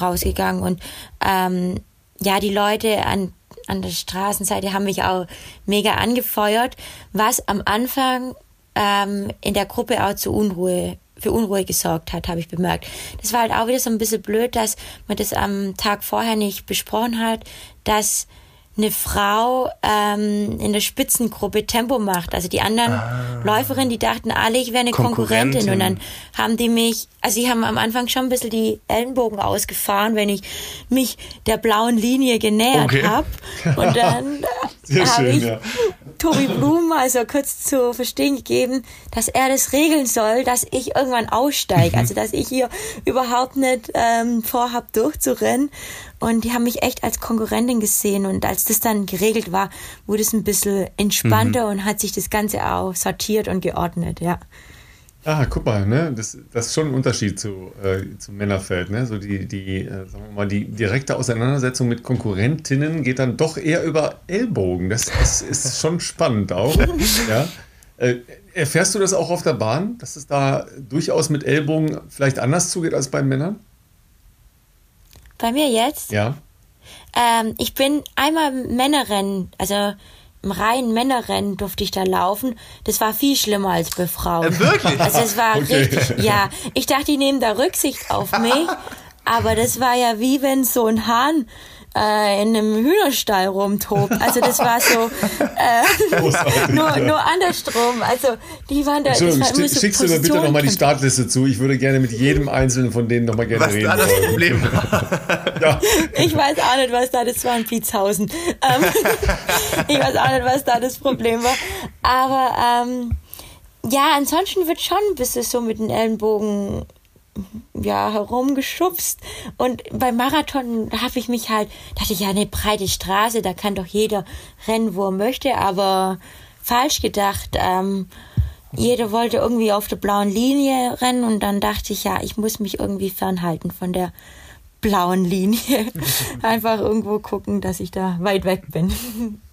B: rausgegangen. Und ähm, ja, die Leute an, an der Straßenseite haben mich auch mega angefeuert, was am Anfang ähm, in der Gruppe auch zu Unruhe für Unruhe gesorgt hat, habe ich bemerkt. Das war halt auch wieder so ein bisschen blöd, dass man das am Tag vorher nicht besprochen hat, dass eine Frau ähm, in der Spitzengruppe Tempo macht. Also die anderen ah. Läuferinnen, die dachten alle, ich wäre eine Konkurrentin. Konkurrentin. Und dann haben die mich, also sie haben am Anfang schon ein bisschen die Ellenbogen ausgefahren, wenn ich mich der blauen Linie genähert okay. habe. Und dann habe ich ja. Tobi Blum also kurz zu verstehen gegeben, dass er das regeln soll, dass ich irgendwann aussteige. Also dass ich hier überhaupt nicht ähm, vorhab durchzurennen. Und die haben mich echt als Konkurrentin gesehen. Und als das dann geregelt war, wurde es ein bisschen entspannter mhm. und hat sich das Ganze auch sortiert und geordnet, ja.
A: Ah, guck mal, ne? Das, das ist schon ein Unterschied zu, äh, zum Männerfeld, ne? So die, die, äh, sagen wir mal, die direkte Auseinandersetzung mit Konkurrentinnen geht dann doch eher über Ellbogen. Das, das ist schon spannend auch. ja. Äh, erfährst du das auch auf der Bahn, dass es da durchaus mit Ellbogen vielleicht anders zugeht als bei Männern?
B: Bei mir jetzt?
A: Ja.
B: Ähm, ich bin einmal Männerrennen, also im reinen Männerrennen durfte ich da laufen. Das war viel schlimmer als bei Frauen.
C: Äh, wirklich?
B: Also es war okay. richtig, ja. Ich dachte, die nehmen da Rücksicht auf mich. aber das war ja wie wenn so ein Hahn äh, in einem Hühnerstall rumtobt. Also das war so äh, nur, nur andersrum. Also die waren da.
A: Entschuldigung, war so schickst du mir bitte nochmal die Startliste zu. Ich würde gerne mit jedem einzelnen von denen nochmal gerne
C: was
A: reden.
C: Was da das Problem
B: ja. Ich weiß auch nicht, was da, das war ein Pizhausen. Ähm, ich weiß auch nicht, was da das Problem war. Aber ähm, ja, ansonsten wird schon ein bisschen so mit den Ellenbogen ja, herumgeschubst. Und beim Marathon habe ich mich halt, dachte ich, ja, eine breite Straße, da kann doch jeder rennen, wo er möchte, aber falsch gedacht. Ähm, jeder wollte irgendwie auf der blauen Linie rennen und dann dachte ich, ja, ich muss mich irgendwie fernhalten von der blauen Linie. Einfach irgendwo gucken, dass ich da weit weg bin.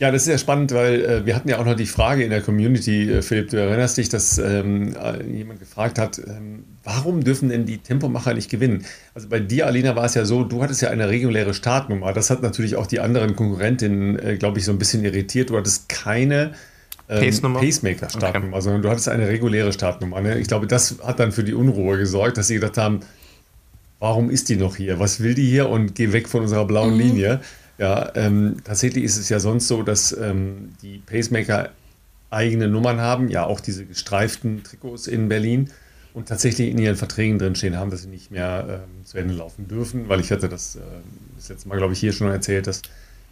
A: Ja, das ist ja spannend, weil äh, wir hatten ja auch noch die Frage in der Community, äh, Philipp, du erinnerst dich, dass ähm, äh, jemand gefragt hat, ähm, warum dürfen denn die Tempomacher nicht gewinnen? Also bei dir, Alina, war es ja so, du hattest ja eine reguläre Startnummer. Das hat natürlich auch die anderen Konkurrentinnen, äh, glaube ich, so ein bisschen irritiert. Du hattest keine ähm, Pacemaker-Startnummer, okay. sondern du hattest eine reguläre Startnummer. Ne? Ich glaube, das hat dann für die Unruhe gesorgt, dass sie gedacht haben, warum ist die noch hier? Was will die hier? Und geh weg von unserer blauen mhm. Linie. Ja, ähm, tatsächlich ist es ja sonst so, dass ähm, die Pacemaker eigene Nummern haben, ja auch diese gestreiften Trikots in Berlin und tatsächlich in ihren Verträgen drinstehen haben, dass sie nicht mehr ähm, zu Ende laufen dürfen, weil ich hatte das, äh, das letzte Mal, glaube ich, hier schon erzählt, dass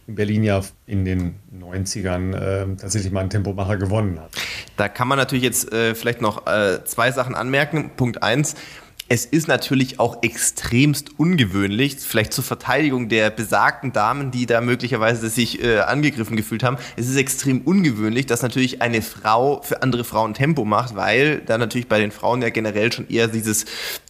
A: in Berlin ja in den 90ern äh, tatsächlich mal ein Tempomacher gewonnen hat.
C: Da kann man natürlich jetzt äh, vielleicht noch äh, zwei Sachen anmerken. Punkt eins, es ist natürlich auch extremst ungewöhnlich, vielleicht zur Verteidigung der besagten Damen, die da möglicherweise sich äh, angegriffen gefühlt haben. Es ist extrem ungewöhnlich, dass natürlich eine Frau für andere Frauen Tempo macht, weil da natürlich bei den Frauen ja generell schon eher dieses,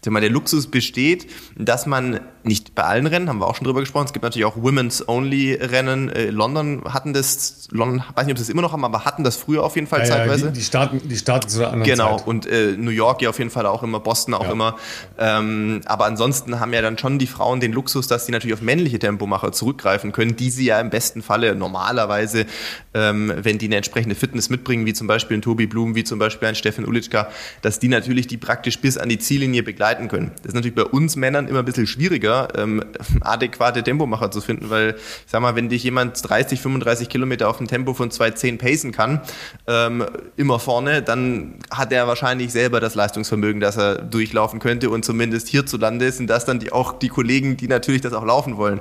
C: mal, der Luxus besteht, dass man nicht bei allen Rennen, haben wir auch schon drüber gesprochen, es gibt natürlich auch Women's Only Rennen. Äh, London hatten das, London, weiß nicht, ob sie es immer noch haben, aber hatten das früher auf jeden Fall ja, zeitweise.
A: Ja, die, die, starten, die starten zu einer
C: anderen genau, Zeit. Genau, und äh, New York ja auf jeden Fall auch immer, Boston auch ja. immer. Ähm, aber ansonsten haben ja dann schon die Frauen den Luxus, dass sie natürlich auf männliche Tempomacher zurückgreifen können, die sie ja im besten Falle normalerweise, ähm, wenn die eine entsprechende Fitness mitbringen, wie zum Beispiel ein Tobi Blum, wie zum Beispiel ein Steffen Ulitschka, dass die natürlich die praktisch bis an die Ziellinie begleiten können. Das ist natürlich bei uns Männern immer ein bisschen schwieriger, ähm, adäquate Tempomacher zu finden, weil, ich sag mal, wenn dich jemand 30, 35 Kilometer auf ein Tempo von 2,10 pacen kann, ähm, immer vorne, dann hat er wahrscheinlich selber das Leistungsvermögen, dass er durchlaufen könnte und zumindest hierzulande sind das dann die, auch die Kollegen, die natürlich das auch laufen wollen.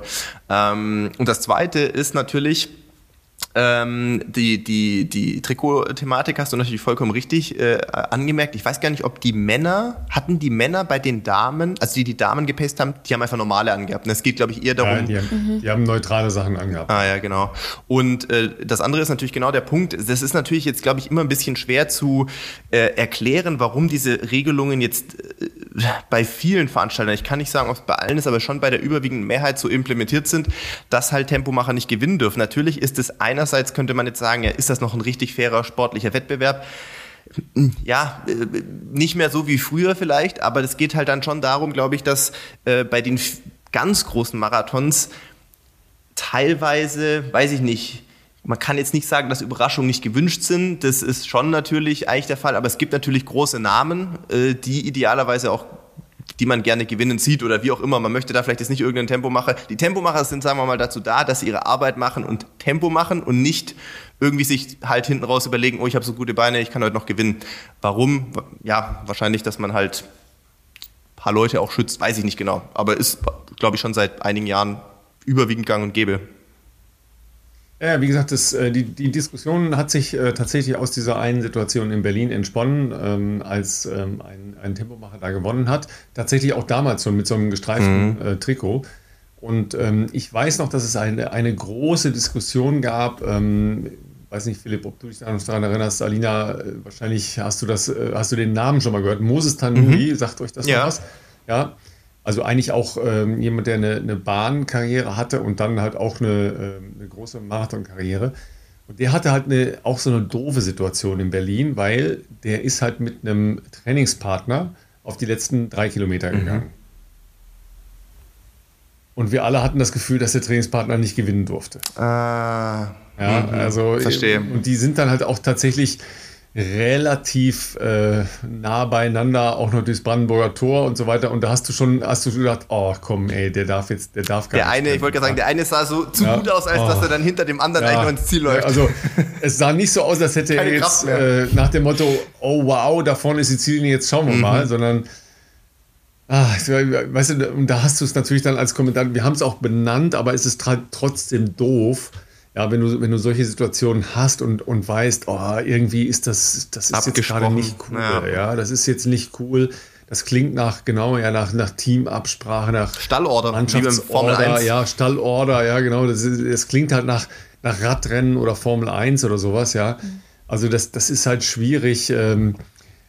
C: Ähm, und das Zweite ist natürlich, ähm, die, die, die Trikot-Thematik hast du natürlich vollkommen richtig äh, angemerkt. Ich weiß gar nicht, ob die Männer, hatten die Männer bei den Damen, also die die Damen gepaced haben, die haben einfach normale angehabt. Und es geht, glaube ich, eher darum. Ja,
A: die, haben, mhm. die haben neutrale Sachen angehabt.
C: Ah ja, genau. Und äh, das andere ist natürlich genau der Punkt. Das ist natürlich jetzt, glaube ich, immer ein bisschen schwer zu äh, erklären, warum diese Regelungen jetzt äh, bei vielen Veranstaltern, ich kann nicht sagen, ob es bei allen ist, aber schon bei der überwiegenden Mehrheit so implementiert sind, dass halt Tempomacher nicht gewinnen dürfen. Natürlich ist es ein einerseits könnte man jetzt sagen, ja, ist das noch ein richtig fairer sportlicher Wettbewerb? Ja, äh, nicht mehr so wie früher vielleicht, aber es geht halt dann schon darum, glaube ich, dass äh, bei den ganz großen Marathons teilweise, weiß ich nicht, man kann jetzt nicht sagen, dass Überraschungen nicht gewünscht sind. Das ist schon natürlich eigentlich der Fall, aber es gibt natürlich große Namen, äh, die idealerweise auch die man gerne gewinnen sieht oder wie auch immer. Man möchte da vielleicht jetzt nicht irgendeinen Tempomacher. Die Tempomacher sind, sagen wir mal, dazu da, dass sie ihre Arbeit machen und Tempo machen und nicht irgendwie sich halt hinten raus überlegen, oh, ich habe so gute Beine, ich kann heute noch gewinnen. Warum? Ja, wahrscheinlich, dass man halt ein paar Leute auch schützt, weiß ich nicht genau. Aber ist, glaube ich, schon seit einigen Jahren überwiegend gang und gäbe.
A: Ja, wie gesagt, das, äh, die, die Diskussion hat sich äh, tatsächlich aus dieser einen Situation in Berlin entsponnen, ähm, als ähm, ein, ein Tempomacher da gewonnen hat. Tatsächlich auch damals schon mit so einem gestreiften mhm. äh, Trikot. Und ähm, ich weiß noch, dass es eine, eine große Diskussion gab. Ähm, weiß nicht, Philipp, ob du dich daran erinnerst, Alina, wahrscheinlich hast du das, äh, hast du den Namen schon mal gehört. Moses Tanuri, mhm. sagt euch das ja. was? Ja. Also eigentlich auch ähm, jemand, der eine, eine Bahnkarriere hatte und dann halt auch eine, ähm, eine große Marathonkarriere. Und der hatte halt eine, auch so eine doofe Situation in Berlin, weil der ist halt mit einem Trainingspartner auf die letzten drei Kilometer mhm. gegangen. Mhm. Und wir alle hatten das Gefühl, dass der Trainingspartner nicht gewinnen durfte.
C: Ah,
A: ja, mhm. also
C: verstehe.
A: Und die sind dann halt auch tatsächlich relativ äh, nah beieinander, auch noch durchs Brandenburger Tor und so weiter. Und da hast du schon, hast du gedacht, oh komm, ey, der darf jetzt, der darf gar
C: der nicht. Der eine, ich wollte gerade sagen, der eine sah so zu ja. gut aus, als oh. dass er dann hinter dem anderen ja. eigentlich noch ins Ziel läuft.
A: Also es sah nicht so aus, als hätte er jetzt äh, nach dem Motto, oh wow, da vorne ist die Ziellinie, jetzt schauen wir mhm. mal, sondern Ah, weißt du, und da hast du es natürlich dann als Kommentar, wir haben es auch benannt, aber es ist trotzdem doof, ja, wenn du, wenn du solche Situationen hast und, und weißt, oh, irgendwie ist das, das ist jetzt gerade nicht cool. Ja. ja. das ist jetzt nicht cool. Das klingt nach, genau, ja, nach, nach Teamabsprache, nach
C: Stallorder,
A: Mannschaftsorder, ja, Stallorder, ja, genau. Das, ist, das klingt halt nach, nach Radrennen oder Formel 1 oder sowas, ja. Also das, das ist halt schwierig. Ähm,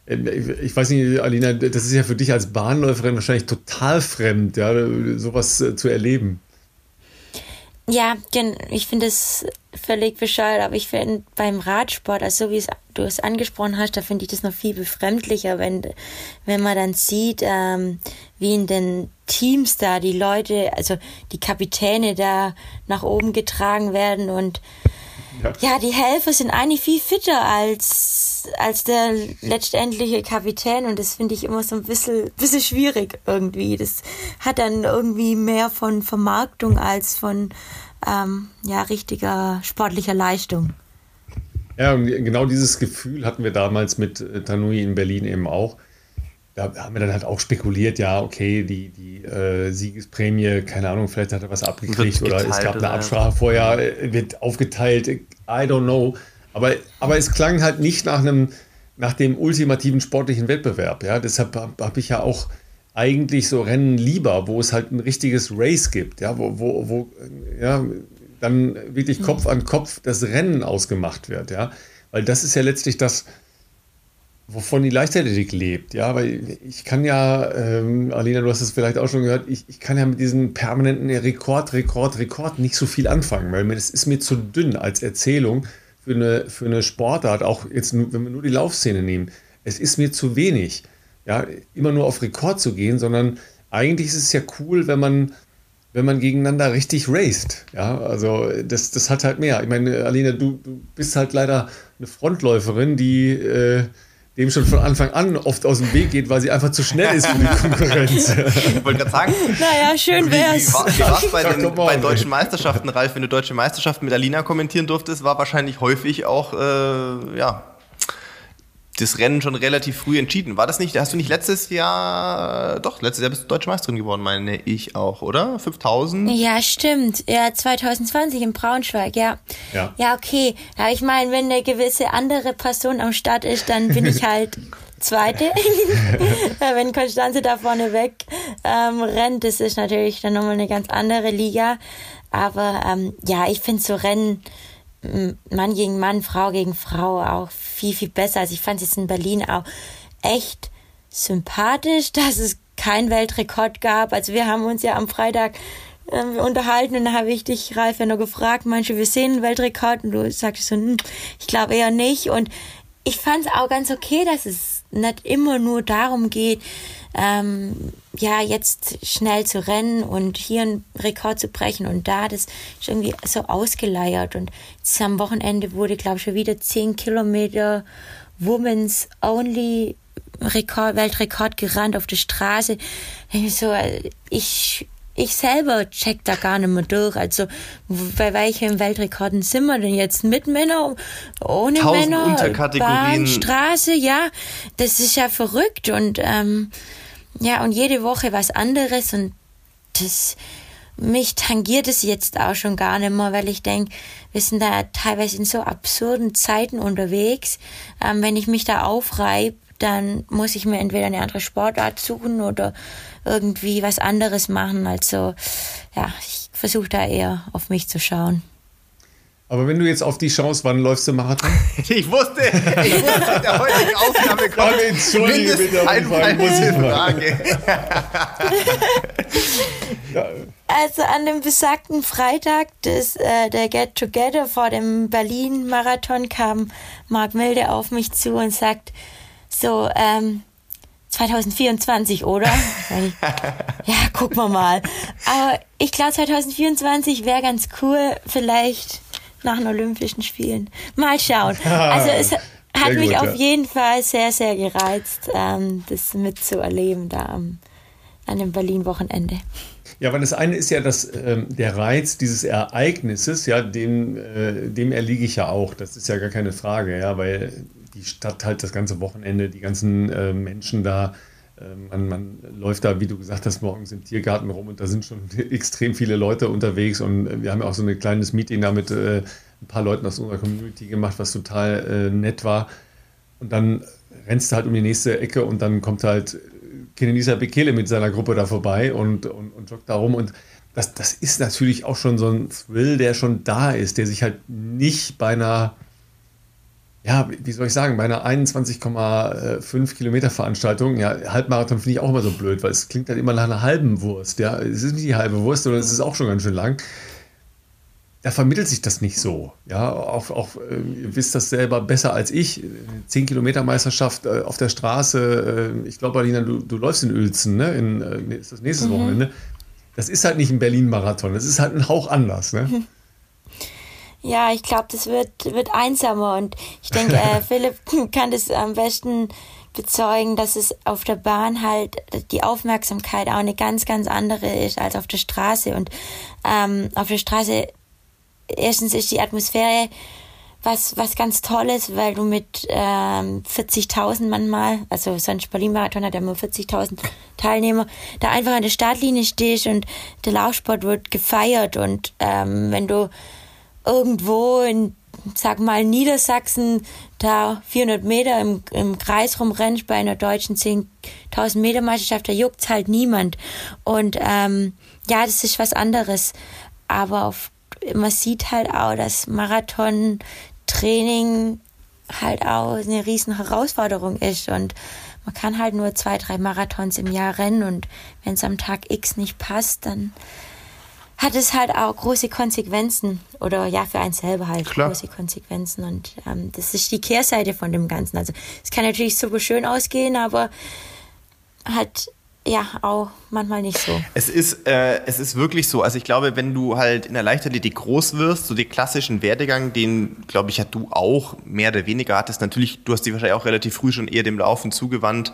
A: ich weiß nicht, Alina, das ist ja für dich als Bahnläuferin wahrscheinlich total fremd, ja, sowas äh, zu erleben.
B: Ja, ich finde es völlig bescheuert, aber ich finde beim Radsport, also so wie es, du es angesprochen hast, da finde ich das noch viel befremdlicher, wenn, wenn man dann sieht, ähm, wie in den Teams da die Leute, also die Kapitäne da nach oben getragen werden und ja, ja die Helfer sind eigentlich viel fitter als, als der letztendliche Kapitän und das finde ich immer so ein bisschen, bisschen schwierig irgendwie. Das hat dann irgendwie mehr von Vermarktung als von ähm, ja, richtiger sportlicher Leistung.
A: Ja, und genau dieses Gefühl hatten wir damals mit äh, Tanui in Berlin eben auch. Da haben wir dann halt auch spekuliert, ja, okay, die, die äh, Siegesprämie, keine Ahnung, vielleicht hat er was abgekriegt oder es gab eine Absprache vorher, äh, wird aufgeteilt, I don't know. Aber, aber es klang halt nicht nach einem, nach dem ultimativen sportlichen Wettbewerb. Ja? Deshalb habe hab ich ja auch eigentlich so Rennen lieber, wo es halt ein richtiges Race gibt, ja, wo, wo, wo ja, dann wirklich mhm. Kopf an Kopf das Rennen ausgemacht wird, ja. Weil das ist ja letztlich das, wovon die Leichtathletik lebt, ja, weil ich kann ja, ähm, Alina, du hast es vielleicht auch schon gehört, ich, ich kann ja mit diesem permanenten Rekord, Rekord, Rekord nicht so viel anfangen, weil mir das ist mir zu dünn als Erzählung für eine, für eine Sportart, auch jetzt, wenn wir nur die Laufszene nehmen. Es ist mir zu wenig ja, immer nur auf Rekord zu gehen, sondern eigentlich ist es ja cool, wenn man, wenn man gegeneinander richtig raced. Ja, also das, das hat halt mehr. Ich meine, Alina, du, du bist halt leider eine Frontläuferin, die äh, dem schon von Anfang an oft aus dem Weg geht, weil sie einfach zu schnell ist für die Konkurrenz.
C: ich wollte gerade sagen.
B: Naja, schön wär's.
C: Wie, wie, wie war es bei, den, bei deutschen Meisterschaften, Ralf, wenn du deutsche Meisterschaften mit Alina kommentieren durftest, war wahrscheinlich häufig auch, äh, ja, das Rennen schon relativ früh entschieden. War das nicht, hast du nicht letztes Jahr, doch, letztes Jahr bist du Deutsche Meisterin geworden, meine ich auch, oder? 5000?
B: Ja, stimmt. Ja, 2020 in Braunschweig, ja. Ja, ja okay. Ja, ich meine, wenn eine gewisse andere Person am Start ist, dann bin ich halt Zweite. wenn Konstanze da vorne weg ähm, rennt, das ist natürlich dann nochmal eine ganz andere Liga. Aber ähm, ja, ich finde so Rennen Mann gegen Mann, Frau gegen Frau auch viel, viel besser. Also ich fand es jetzt in Berlin auch echt sympathisch, dass es keinen Weltrekord gab. Also wir haben uns ja am Freitag äh, unterhalten und da habe ich dich, Ralf, ja nur gefragt, manche, wir sehen einen Weltrekord und du sagst so, hm, ich glaube eher nicht. Und ich fand es auch ganz okay, dass es nicht immer nur darum geht, ähm, ja, jetzt schnell zu rennen und hier einen Rekord zu brechen und da, das ist irgendwie so ausgeleiert. Und jetzt am Wochenende wurde, glaube ich, schon wieder 10 Kilometer Women's Only Rekord, Weltrekord gerannt auf der Straße. So, ich, ich selber check da gar nicht mehr durch. Also, bei welchen Weltrekorden sind wir denn jetzt? Mit Männer, ohne Männer?
C: Unterkategorien.
B: Bahn, Straße, ja. Das ist ja verrückt und, ähm, ja, und jede Woche was anderes und das, mich tangiert es jetzt auch schon gar nicht mehr, weil ich denke, wir sind da teilweise in so absurden Zeiten unterwegs. Ähm, wenn ich mich da aufreibe, dann muss ich mir entweder eine andere Sportart suchen oder irgendwie was anderes machen. Also ja, ich versuche da eher auf mich zu schauen.
A: Aber wenn du jetzt auf die schaust, wann läufst du Marathon?
C: ich wusste, ich wusste, in der heutigen Aufnahme kommt
A: Entschuldige bitte,
C: einmal diese Frage.
B: Also an dem besagten Freitag des, äh, der Get Together vor dem Berlin-Marathon kam Marc Milde auf mich zu und sagt, so, ähm, 2024, oder? ja, gucken wir mal. Aber ich glaube, 2024 wäre ganz cool, vielleicht nach den Olympischen Spielen. Mal schauen. Also es hat mich auf jeden Fall sehr, sehr gereizt, ähm, das mitzuerleben da am, an dem Berlin-Wochenende.
A: Ja, weil das eine ist ja dass ähm, der Reiz dieses Ereignisses, ja, dem, äh, dem erliege ich ja auch. Das ist ja gar keine Frage, ja, weil die Stadt halt das ganze Wochenende, die ganzen äh, Menschen da, man, man, läuft da, wie du gesagt hast, morgens im Tiergarten rum und da sind schon extrem viele Leute unterwegs und äh, wir haben ja auch so ein kleines Meeting da mit äh, ein paar Leuten aus unserer Community gemacht, was total äh, nett war. Und dann rennst du halt um die nächste Ecke und dann kommt halt Kenenisa Bekele mit seiner Gruppe da vorbei und, und, und joggt da rum. Und das, das ist natürlich auch schon so ein Thrill, der schon da ist, der sich halt nicht bei einer, ja, wie soll ich sagen, bei einer 21,5 Kilometer Veranstaltung, ja, Halbmarathon finde ich auch immer so blöd, weil es klingt halt immer nach einer halben Wurst, ja. Es ist nicht die halbe Wurst, sondern es ist auch schon ganz schön lang da vermittelt sich das nicht so. Ja, auch, auch äh, ihr wisst das selber besser als ich. 10 Kilometer Meisterschaft äh, auf der Straße. Äh, ich glaube, Alina, du, du läufst in Uelzen, ne? In, ist das nächstes mhm. Wochenende. Das ist halt nicht ein Berlin-Marathon. Das ist halt ein Hauch anders, ne?
B: Ja, ich glaube, das wird, wird einsamer und ich denke, äh, Philipp kann das am besten bezeugen, dass es auf der Bahn halt die Aufmerksamkeit auch eine ganz, ganz andere ist als auf der Straße. Und ähm, auf der Straße erstens ist die Atmosphäre was, was ganz Tolles, weil du mit ähm, 40.000 manchmal, also sonst Berlin-Marathon hat ja immer 40.000 Teilnehmer, da einfach an der Startlinie stehst und der Laufsport wird gefeiert und ähm, wenn du irgendwo in, sag mal, Niedersachsen da 400 Meter im, im Kreis rumrennst bei einer deutschen 10.000 Meter Meisterschaft, da juckt's halt niemand. Und ähm, ja, das ist was anderes, aber auf man sieht halt auch, dass Marathon-Training halt auch eine riesen Herausforderung ist. Und man kann halt nur zwei, drei Marathons im Jahr rennen. Und wenn es am Tag X nicht passt, dann hat es halt auch große Konsequenzen oder ja für einen selber halt Klar. große Konsequenzen und ähm, das ist die Kehrseite von dem Ganzen. Also es kann natürlich super schön ausgehen, aber halt ja, auch manchmal nicht so.
C: Es ist, äh, es ist wirklich so. Also ich glaube, wenn du halt in der Leichtathletik groß wirst, so den klassischen Werdegang, den, glaube ich, ja du auch mehr oder weniger hattest. Natürlich, du hast dich wahrscheinlich auch relativ früh schon eher dem Laufen zugewandt.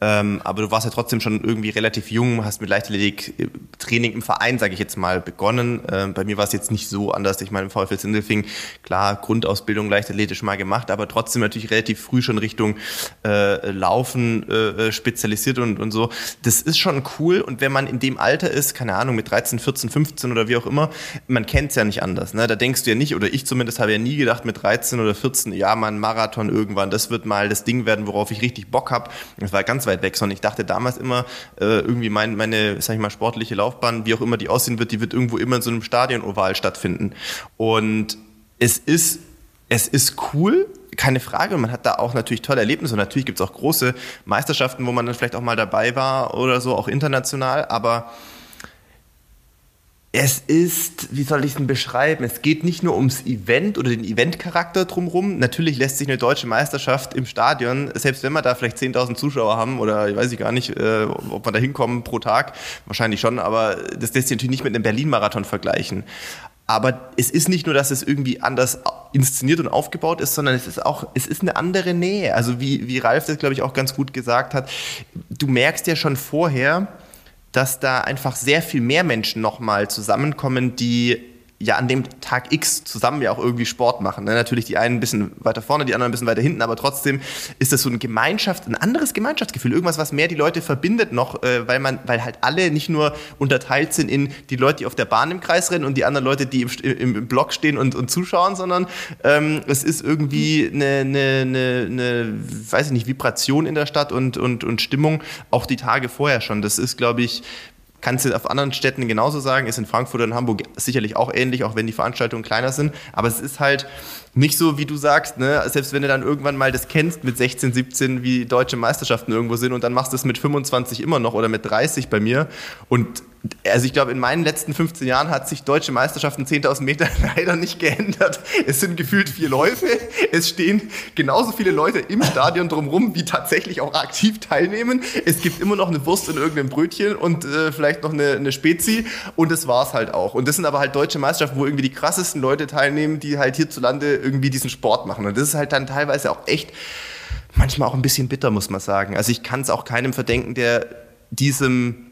C: Ähm, aber du warst ja trotzdem schon irgendwie relativ jung, hast mit Leichtathletik-Training im Verein, sage ich jetzt mal, begonnen. Ähm, bei mir war es jetzt nicht so anders. Ich meine, im VfL Sindelfing, klar, Grundausbildung leichtathletisch mal gemacht, aber trotzdem natürlich relativ früh schon Richtung äh, Laufen äh, spezialisiert und, und so. Das ist schon cool. Und wenn man in dem Alter ist, keine Ahnung, mit 13, 14, 15 oder wie auch immer, man kennt es ja nicht anders. Ne? Da denkst du ja nicht, oder ich zumindest habe ja nie gedacht mit 13 oder 14, ja, mal ein Marathon irgendwann, das wird mal das Ding werden, worauf ich richtig Bock habe. Das war ganz weit weg, sondern ich dachte damals immer, äh, irgendwie mein, meine, sag ich mal, sportliche Laufbahn, wie auch immer die aussehen wird, die wird irgendwo immer in so einem Stadion-Oval stattfinden. Und es ist, es ist cool, keine Frage. Man hat da auch natürlich tolle Erlebnisse und natürlich gibt es auch große Meisterschaften, wo man dann vielleicht auch mal dabei war oder so, auch international, aber es ist, wie soll ich es denn beschreiben? Es geht nicht nur ums Event oder den Eventcharakter drumherum. Natürlich lässt sich eine deutsche Meisterschaft im Stadion, selbst wenn wir da vielleicht 10.000 Zuschauer haben oder ich weiß ich gar nicht, äh, ob wir da hinkommen pro Tag, wahrscheinlich schon, aber das lässt sich natürlich nicht mit einem Berlin-Marathon vergleichen. aber es ist nicht nur, dass es irgendwie anders inszeniert und aufgebaut ist, sondern es ist auch, es ist eine andere Nähe. Also wie, wie Ralf das, glaube ich, auch ganz gut gesagt hat, du merkst ja schon vorher, dass da einfach sehr viel mehr Menschen nochmal zusammenkommen, die ja an dem Tag X zusammen ja auch irgendwie Sport machen. Ne? Natürlich die einen ein bisschen weiter vorne, die anderen ein bisschen weiter hinten, aber trotzdem ist das so ein Gemeinschaft, ein anderes Gemeinschaftsgefühl, irgendwas, was mehr die Leute verbindet noch, äh, weil man, weil halt alle nicht nur unterteilt sind in die Leute, die auf der Bahn im Kreis rennen und die anderen Leute, die im, im, im Block stehen und, und zuschauen, sondern ähm, es ist irgendwie eine, eine, eine, eine, weiß ich nicht, Vibration in der Stadt und, und, und Stimmung auch die Tage vorher schon. Das ist, glaube ich, Kannst du auf anderen Städten genauso sagen, ist in Frankfurt und Hamburg sicherlich auch ähnlich, auch wenn die Veranstaltungen kleiner sind. Aber es ist halt nicht so, wie du sagst, ne? selbst wenn du dann irgendwann mal das kennst mit 16, 17, wie deutsche Meisterschaften irgendwo sind und dann machst du es mit 25 immer noch oder mit 30 bei mir und also ich glaube, in meinen letzten 15 Jahren hat sich deutsche Meisterschaften 10.000 Meter leider nicht geändert. Es sind gefühlt vier Läufe. Es stehen genauso viele Leute im Stadion drumherum, wie tatsächlich auch aktiv teilnehmen. Es gibt immer noch eine Wurst in irgendeinem Brötchen und äh, vielleicht noch eine, eine Spezi. Und das war's halt auch. Und das sind aber halt deutsche Meisterschaften, wo irgendwie die krassesten Leute teilnehmen, die halt hierzulande irgendwie diesen Sport machen. Und das ist halt dann teilweise auch echt manchmal auch ein bisschen bitter, muss man sagen. Also ich kann es auch keinem verdenken, der diesem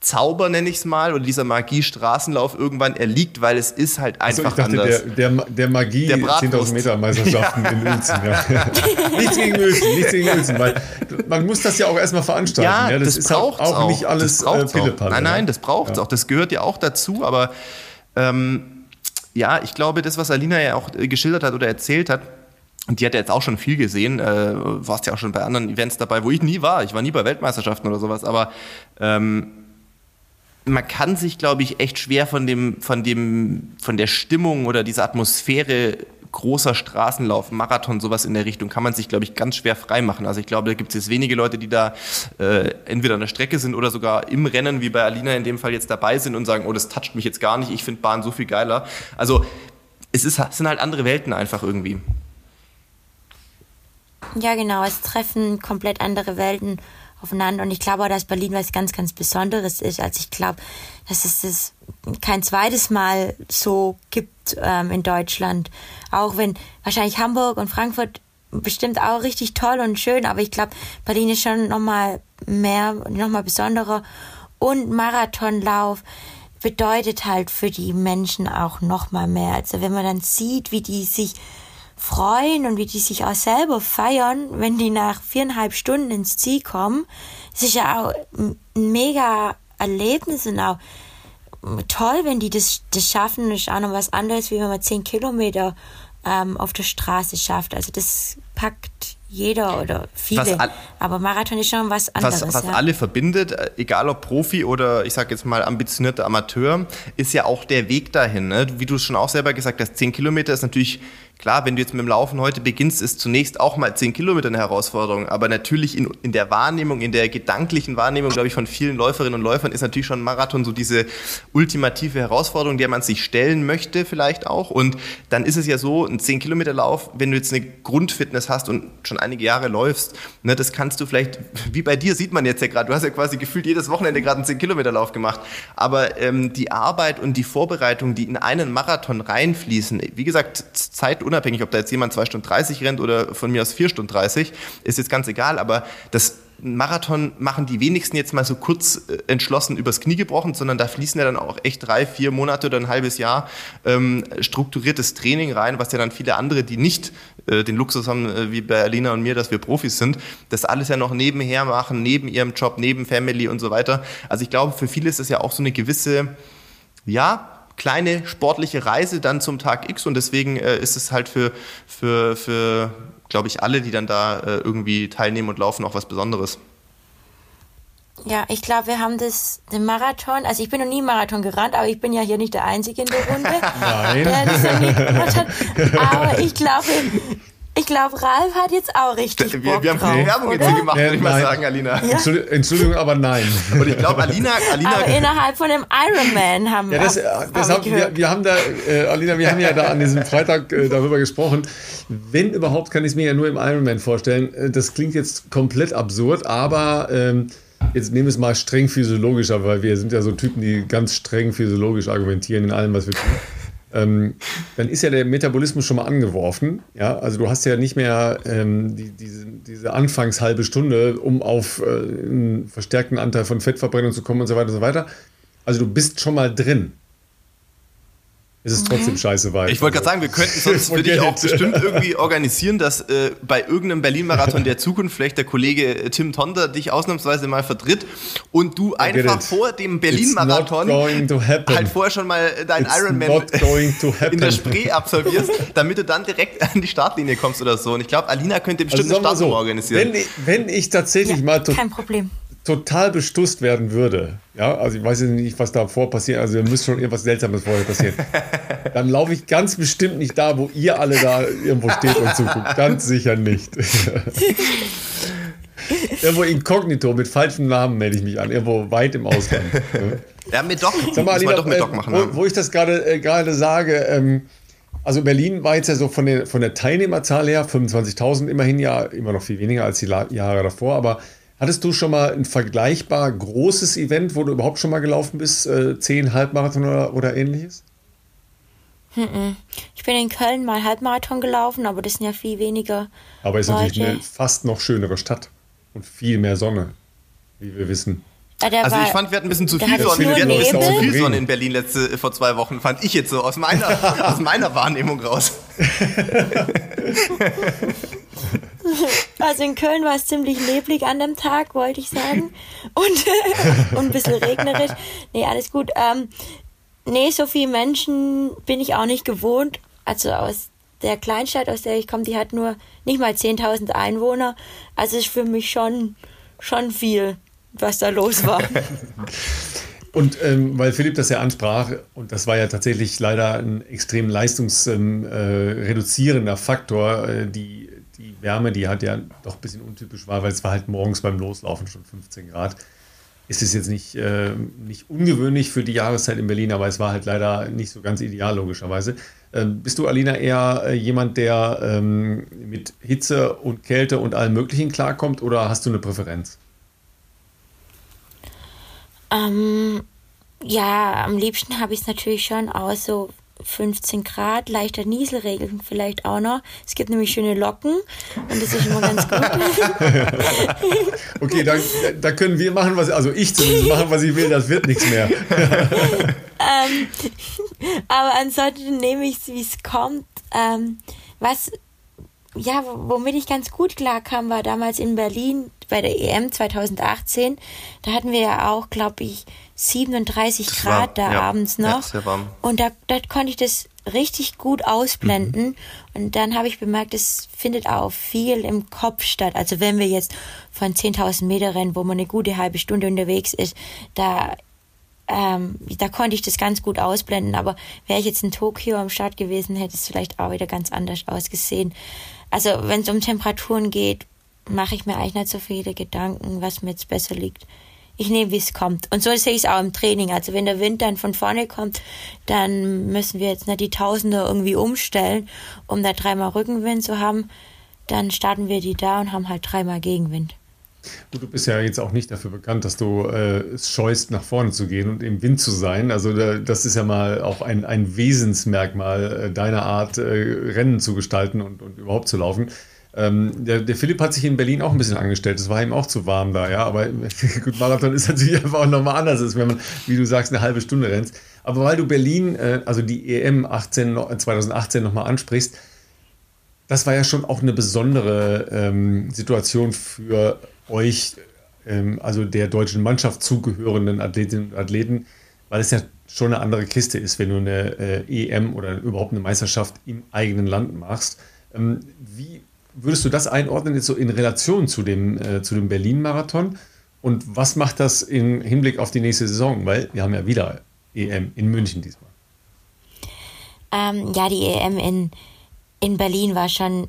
C: Zauber, nenne ich es mal, oder dieser Magie-Straßenlauf irgendwann erliegt, weil es ist halt einfach also ich dachte, anders.
A: Der, der, der Magie 10.000 Meter Meisterschaften ja. in Uelzen. Ja. nichts gegen Uelzen, nichts gegen Uelzen, weil man muss das ja auch erstmal veranstalten.
C: Ja, ja das,
A: das
C: ist auch,
A: auch, nicht alles
C: äh, Nein, nein, das braucht es auch. Das gehört ja auch dazu, aber ähm, ja, ich glaube, das, was Alina ja auch äh, geschildert hat oder erzählt hat, und die hat ja jetzt auch schon viel gesehen, äh, warst ja auch schon bei anderen Events dabei, wo ich nie war. Ich war nie bei Weltmeisterschaften oder sowas, aber ähm, man kann sich, glaube ich, echt schwer von dem, von dem, von der Stimmung oder dieser Atmosphäre großer Straßenlauf, Marathon, sowas in der Richtung, kann man sich, glaube ich, ganz schwer freimachen. Also ich glaube, da gibt es jetzt wenige Leute, die da äh, entweder an der Strecke sind oder sogar im Rennen, wie bei Alina in dem Fall jetzt dabei sind und sagen, oh, das toucht mich jetzt gar nicht, ich finde Bahn so viel geiler. Also es, ist, es sind halt andere Welten einfach irgendwie.
B: Ja, genau, es treffen komplett andere Welten aufeinander. Und ich glaube auch, dass Berlin was ganz, ganz Besonderes ist. Also ich glaube, dass es das kein zweites Mal so gibt ähm, in Deutschland. Auch wenn wahrscheinlich Hamburg und Frankfurt bestimmt auch richtig toll und schön, aber ich glaube, Berlin ist schon nochmal mehr, nochmal besonderer. Und Marathonlauf bedeutet halt für die Menschen auch nochmal mehr. Also wenn man dann sieht, wie die sich freuen und wie die sich auch selber feiern, wenn die nach viereinhalb Stunden ins Ziel kommen. Das ist ja auch ein mega Erlebnis und auch toll, wenn die das, das schaffen. Das ist auch noch was anderes, wie wenn man zehn Kilometer ähm, auf der Straße schafft. Also das packt jeder oder viele. Aber Marathon ist schon was anderes.
C: Was, was
B: ja.
C: alle verbindet, äh, egal ob Profi oder ich sage jetzt mal ambitionierter Amateur, ist ja auch der Weg dahin. Ne? Wie du es schon auch selber gesagt hast, zehn Kilometer ist natürlich Klar, wenn du jetzt mit dem Laufen heute beginnst, ist zunächst auch mal 10 Kilometer eine Herausforderung. Aber natürlich in, in der Wahrnehmung, in der gedanklichen Wahrnehmung, glaube ich, von vielen Läuferinnen und Läufern ist natürlich schon Marathon so diese ultimative Herausforderung, der man sich stellen möchte vielleicht auch. Und dann ist es ja so, ein 10 Kilometer Lauf, wenn du jetzt eine Grundfitness hast und schon einige Jahre läufst, ne, das kannst du vielleicht, wie bei dir sieht man jetzt ja gerade, du hast ja quasi gefühlt jedes Wochenende gerade einen 10 Kilometer Lauf gemacht. Aber ähm, die Arbeit und die Vorbereitung, die in einen Marathon reinfließen, wie gesagt, Zeit unabhängig, ob da jetzt jemand 2 Stunden 30 rennt oder von mir aus 4 Stunden 30, ist jetzt ganz egal, aber das Marathon machen die wenigsten jetzt mal so kurz äh, entschlossen übers Knie gebrochen, sondern da fließen ja dann auch echt drei, vier Monate oder ein halbes Jahr ähm, strukturiertes Training rein, was ja dann viele andere, die nicht äh, den Luxus haben, äh, wie bei Alina und mir, dass wir Profis sind, das alles ja noch nebenher machen, neben ihrem Job, neben Family und so weiter. Also ich glaube, für viele ist das ja auch so eine gewisse, ja, kleine sportliche Reise dann zum Tag X und deswegen äh, ist es halt für, für, für glaube ich, alle, die dann da äh, irgendwie teilnehmen und laufen, auch was Besonderes.
B: Ja, ich glaube, wir haben das, den Marathon, also ich bin noch nie Marathon gerannt, aber ich bin ja hier nicht der Einzige in der Runde.
A: Nein. Der
B: das noch nie gemacht hat. Aber ich glaube, ich glaube, Ralf hat jetzt auch richtig Bock
C: Wir, wir haben viel Werbung jetzt hier gemacht, würde ich mal sagen, Alina.
A: Ja? Entschuldigung, aber nein.
C: Und ich glaube, Alina, Alina...
B: Aber innerhalb von dem Ironman haben
A: ja, das,
B: wir
A: das haben, wir, wir haben da, äh, Alina, wir haben ja da an diesem Freitag äh, darüber gesprochen. Wenn überhaupt, kann ich es mir ja nur im Ironman vorstellen. Äh, das klingt jetzt komplett absurd, aber... Ähm, Jetzt nehmen wir es mal streng physiologischer, weil wir sind ja so Typen, die ganz streng physiologisch argumentieren in allem, was wir tun. Ähm, dann ist ja der Metabolismus schon mal angeworfen. Ja, also du hast ja nicht mehr ähm, die, diese, diese Anfangshalbe Stunde, um auf äh, einen verstärkten Anteil von Fettverbrennung zu kommen und so weiter und so weiter. Also du bist schon mal drin ist es trotzdem mhm. scheiße weit.
C: Ich wollte gerade sagen, wir könnten sonst für dich auch bestimmt irgendwie organisieren, dass äh, bei irgendeinem Berlin-Marathon der Zukunft vielleicht der Kollege äh, Tim Tonder dich ausnahmsweise mal vertritt und du einfach vor dem Berlin-Marathon halt vorher schon mal dein Ironman in der Spree absolvierst, damit du dann direkt an die Startlinie kommst oder so. Und ich glaube, Alina könnte bestimmt also eine Startnummer so, organisieren.
A: Wenn ich, wenn ich tatsächlich ja, mal...
B: Kein Problem
A: total bestusst werden würde, ja, also ich weiß nicht, was da vor passiert, also da müsste schon irgendwas Seltsames vorher passieren, dann laufe ich ganz bestimmt nicht da, wo ihr alle da irgendwo steht und zuguckt. Ganz sicher nicht. irgendwo inkognito mit falschem Namen melde ich mich an, irgendwo weit im Ausland.
C: Ja, mit Doc. Sag mal, Alina, doch mit Doc machen.
A: Wo, wo ich das gerade äh, sage, ähm, also Berlin war jetzt ja so von der, von der Teilnehmerzahl her 25.000 immerhin ja immer noch viel weniger als die Jahre davor, aber Hattest du schon mal ein vergleichbar großes Event, wo du überhaupt schon mal gelaufen bist? Äh, zehn Halbmarathon oder, oder ähnliches?
B: Ich bin in Köln mal Halbmarathon gelaufen, aber das sind ja viel weniger.
A: Aber es ist natürlich eine fast noch schönere Stadt und viel mehr Sonne, wie wir wissen.
C: Ja, also ich fand, wir hatten ein bisschen zu viel Sonne. Wir hatten ein bisschen zu viel Sonne in Berlin letzte vor zwei Wochen, fand ich jetzt so aus meiner, aus meiner Wahrnehmung raus.
B: Also in Köln war es ziemlich neblig an dem Tag, wollte ich sagen. Und, und ein bisschen regnerisch. Nee, alles gut. Ähm, nee, so viele Menschen bin ich auch nicht gewohnt. Also aus der Kleinstadt, aus der ich komme, die hat nur nicht mal 10.000 Einwohner. Also ist für mich schon, schon viel, was da los war.
A: Und ähm, weil Philipp das ja ansprach, und das war ja tatsächlich leider ein extrem leistungsreduzierender ähm, äh, Faktor, äh, die Wärme, die halt ja doch ein bisschen untypisch war, weil es war halt morgens beim Loslaufen schon 15 Grad. Ist es jetzt nicht, äh, nicht ungewöhnlich für die Jahreszeit in Berlin, aber es war halt leider nicht so ganz ideal, logischerweise. Ähm, bist du, Alina, eher äh, jemand, der ähm, mit Hitze und Kälte und allem Möglichen klarkommt oder hast du eine Präferenz?
B: Ähm, ja, am liebsten habe ich es natürlich schon aus so 15 Grad, leichter Nieselregen vielleicht auch noch. Es gibt nämlich schöne Locken und das ist immer ganz gut.
A: okay, dann, da können wir machen, was, also ich zumindest machen, was ich will, das wird nichts mehr.
B: ähm, aber ansonsten nehme ich es, wie es kommt. Ähm, was, ja, womit ich ganz gut klarkam, war damals in Berlin bei der EM 2018. Da hatten wir ja auch, glaube ich, 37 das Grad war, da ja, abends noch. Ja, und da, da konnte ich das richtig gut ausblenden. Mhm. Und dann habe ich bemerkt, es findet auch viel im Kopf statt. Also wenn wir jetzt von 10.000 Meter rennen, wo man eine gute halbe Stunde unterwegs ist, da, ähm, da konnte ich das ganz gut ausblenden. Aber wäre ich jetzt in Tokio am Start gewesen, hätte es vielleicht auch wieder ganz anders ausgesehen. Also wenn es um Temperaturen geht, mache ich mir eigentlich nicht so viele Gedanken, was mir jetzt besser liegt. Ich nehme, wie es kommt. Und so sehe ich es auch im Training. Also wenn der Wind dann von vorne kommt, dann müssen wir jetzt nicht die Tausender irgendwie umstellen, um da dreimal Rückenwind zu haben. Dann starten wir die da und haben halt dreimal Gegenwind.
A: Du bist ja jetzt auch nicht dafür bekannt, dass du äh, es scheust, nach vorne zu gehen und im Wind zu sein. Also da, das ist ja mal auch ein, ein Wesensmerkmal äh, deiner Art, äh, Rennen zu gestalten und, und überhaupt zu laufen. Ähm, der, der, Philipp hat sich in Berlin auch ein bisschen angestellt. Es war ihm auch zu warm da, ja. Aber gut, Marathon ist natürlich einfach auch nochmal anders, wenn man, wie du sagst, eine halbe Stunde rennst. Aber weil du Berlin, äh, also die EM 18, 2018 nochmal ansprichst, das war ja schon auch eine besondere ähm, Situation für euch, ähm, also der deutschen Mannschaft zugehörenden Athletinnen und Athleten, weil es ja schon eine andere Kiste ist, wenn du eine äh, EM oder überhaupt eine Meisterschaft im eigenen Land machst. Ähm, wie würdest du das einordnen jetzt so in Relation zu dem, äh, dem Berlin-Marathon? Und was macht das im Hinblick auf die nächste Saison? Weil wir haben ja wieder EM in München diesmal.
B: Ähm, ja, die EM in, in Berlin war schon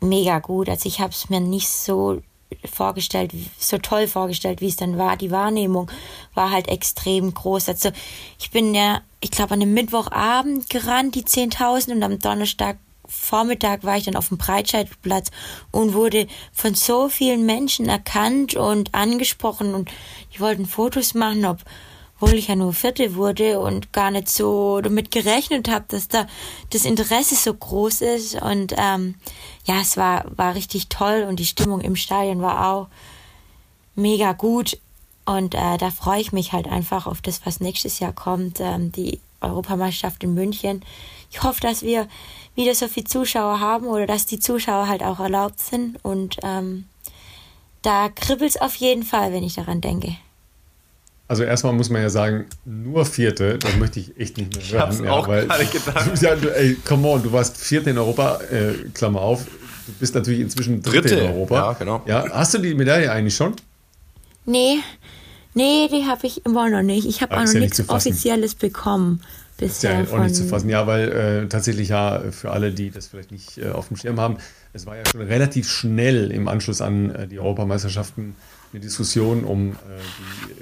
B: mega gut. Also ich habe es mir nicht so vorgestellt, so toll vorgestellt, wie es dann war. Die Wahrnehmung war halt extrem groß. Also ich bin ja, ich glaube, an einem Mittwochabend gerannt, die 10.000 und am Donnerstag Vormittag war ich dann auf dem Breitscheidplatz und wurde von so vielen Menschen erkannt und angesprochen und die wollten Fotos machen, ob, obwohl ich ja nur Vierte wurde und gar nicht so damit gerechnet habe, dass da das Interesse so groß ist. Und ähm, ja, es war, war richtig toll und die Stimmung im Stadion war auch mega gut. Und äh, da freue ich mich halt einfach auf das, was nächstes Jahr kommt, ähm, die Europameisterschaft in München. Ich hoffe, dass wir wieder so viele Zuschauer haben oder dass die Zuschauer halt auch erlaubt sind. Und ähm, da kribbelt es auf jeden Fall, wenn ich daran denke.
A: Also erstmal muss man ja sagen, nur Vierte, das möchte ich echt nicht mehr hören.
C: Ich hab's ja, auch weil, gerade gedacht.
A: Ja, du, ey, come on, du warst Vierte in Europa, äh, Klammer auf. Du bist natürlich inzwischen Dritte, Dritte, in Europa. Ja, genau. Ja, hast du die Medaille eigentlich schon?
B: Nee, nee, die habe ich immer noch nicht. Ich habe auch noch ja nichts Offizielles bekommen.
A: Bisher ist ja auch nicht zu fassen. Ja, weil äh, tatsächlich ja für alle, die das vielleicht nicht äh, auf dem Schirm haben, es war ja schon relativ schnell im Anschluss an äh, die Europameisterschaften eine Diskussion um äh,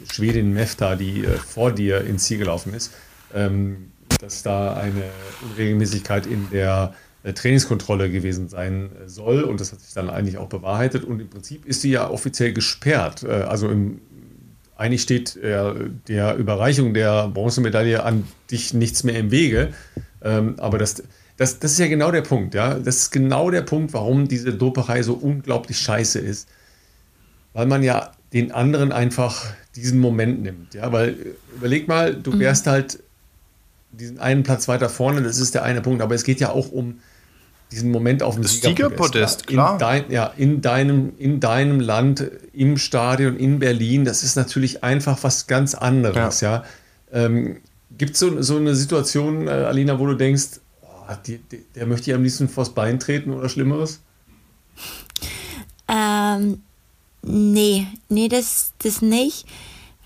A: die Schwedin Mefta, die äh, vor dir ins Ziel gelaufen ist, ähm, dass da eine Unregelmäßigkeit in der äh, Trainingskontrolle gewesen sein soll. Und das hat sich dann eigentlich auch bewahrheitet. Und im Prinzip ist sie ja offiziell gesperrt. also im, eigentlich steht der Überreichung der Bronzemedaille an dich nichts mehr im Wege. Ähm, aber das, das, das ist ja genau der Punkt. Ja? Das ist genau der Punkt, warum diese Doperei so unglaublich scheiße ist weil man ja den anderen einfach diesen Moment nimmt. Ja, weil überleg mal, du mhm. wärst mhm. halt diesen einen Platz weiter vorne, das ist der eine Punkt, aber es geht ja auch um diesen Moment auf dem
C: Siegerpodest, ja, klar.
A: In, dein, ja, in, deinem, in deinem Land, im Stadion, in Berlin, das ist natürlich einfach was ganz anderes. Ja. ja. Ähm, Gibt es so, so eine Situation, äh, Alina, wo du denkst, oh, die, die, der möchte ich am liebsten vors Bein treten oder Schlimmeres?
B: Ähm, Nee, nee, das, das nicht,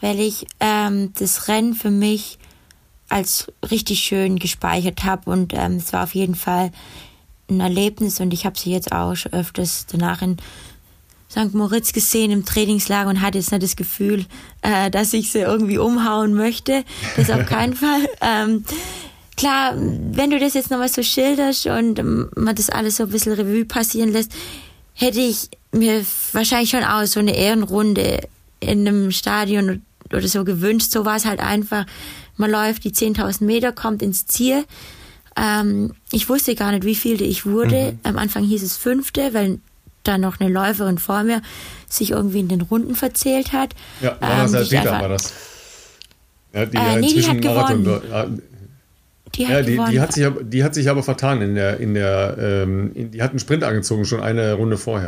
B: weil ich ähm, das Rennen für mich als richtig schön gespeichert habe und ähm, es war auf jeden Fall ein Erlebnis und ich habe sie jetzt auch schon öfters danach in St. Moritz gesehen im Trainingslager und hatte jetzt nicht das Gefühl, äh, dass ich sie irgendwie umhauen möchte. Das auf keinen Fall. Ähm, klar, wenn du das jetzt nochmal so schilderst und ähm, man das alles so ein bisschen Revue passieren lässt, hätte ich mir wahrscheinlich schon auch so eine Ehrenrunde in einem Stadion oder so gewünscht. So war es halt einfach. Man läuft die 10.000 Meter, kommt ins Ziel. Ähm, ich wusste gar nicht, wie viel ich wurde. Mhm. Am Anfang hieß es fünfte, weil da noch eine Läuferin vor mir sich irgendwie in den Runden verzählt hat.
A: Ja, Jonas ähm, Peter war das. Ja, die äh, nee, die hat gewonnen. Die hat, ja, die, die, hat sich, die hat sich aber vertan in der, in der, ähm, in, die hat einen Sprint angezogen, schon eine Runde vorher.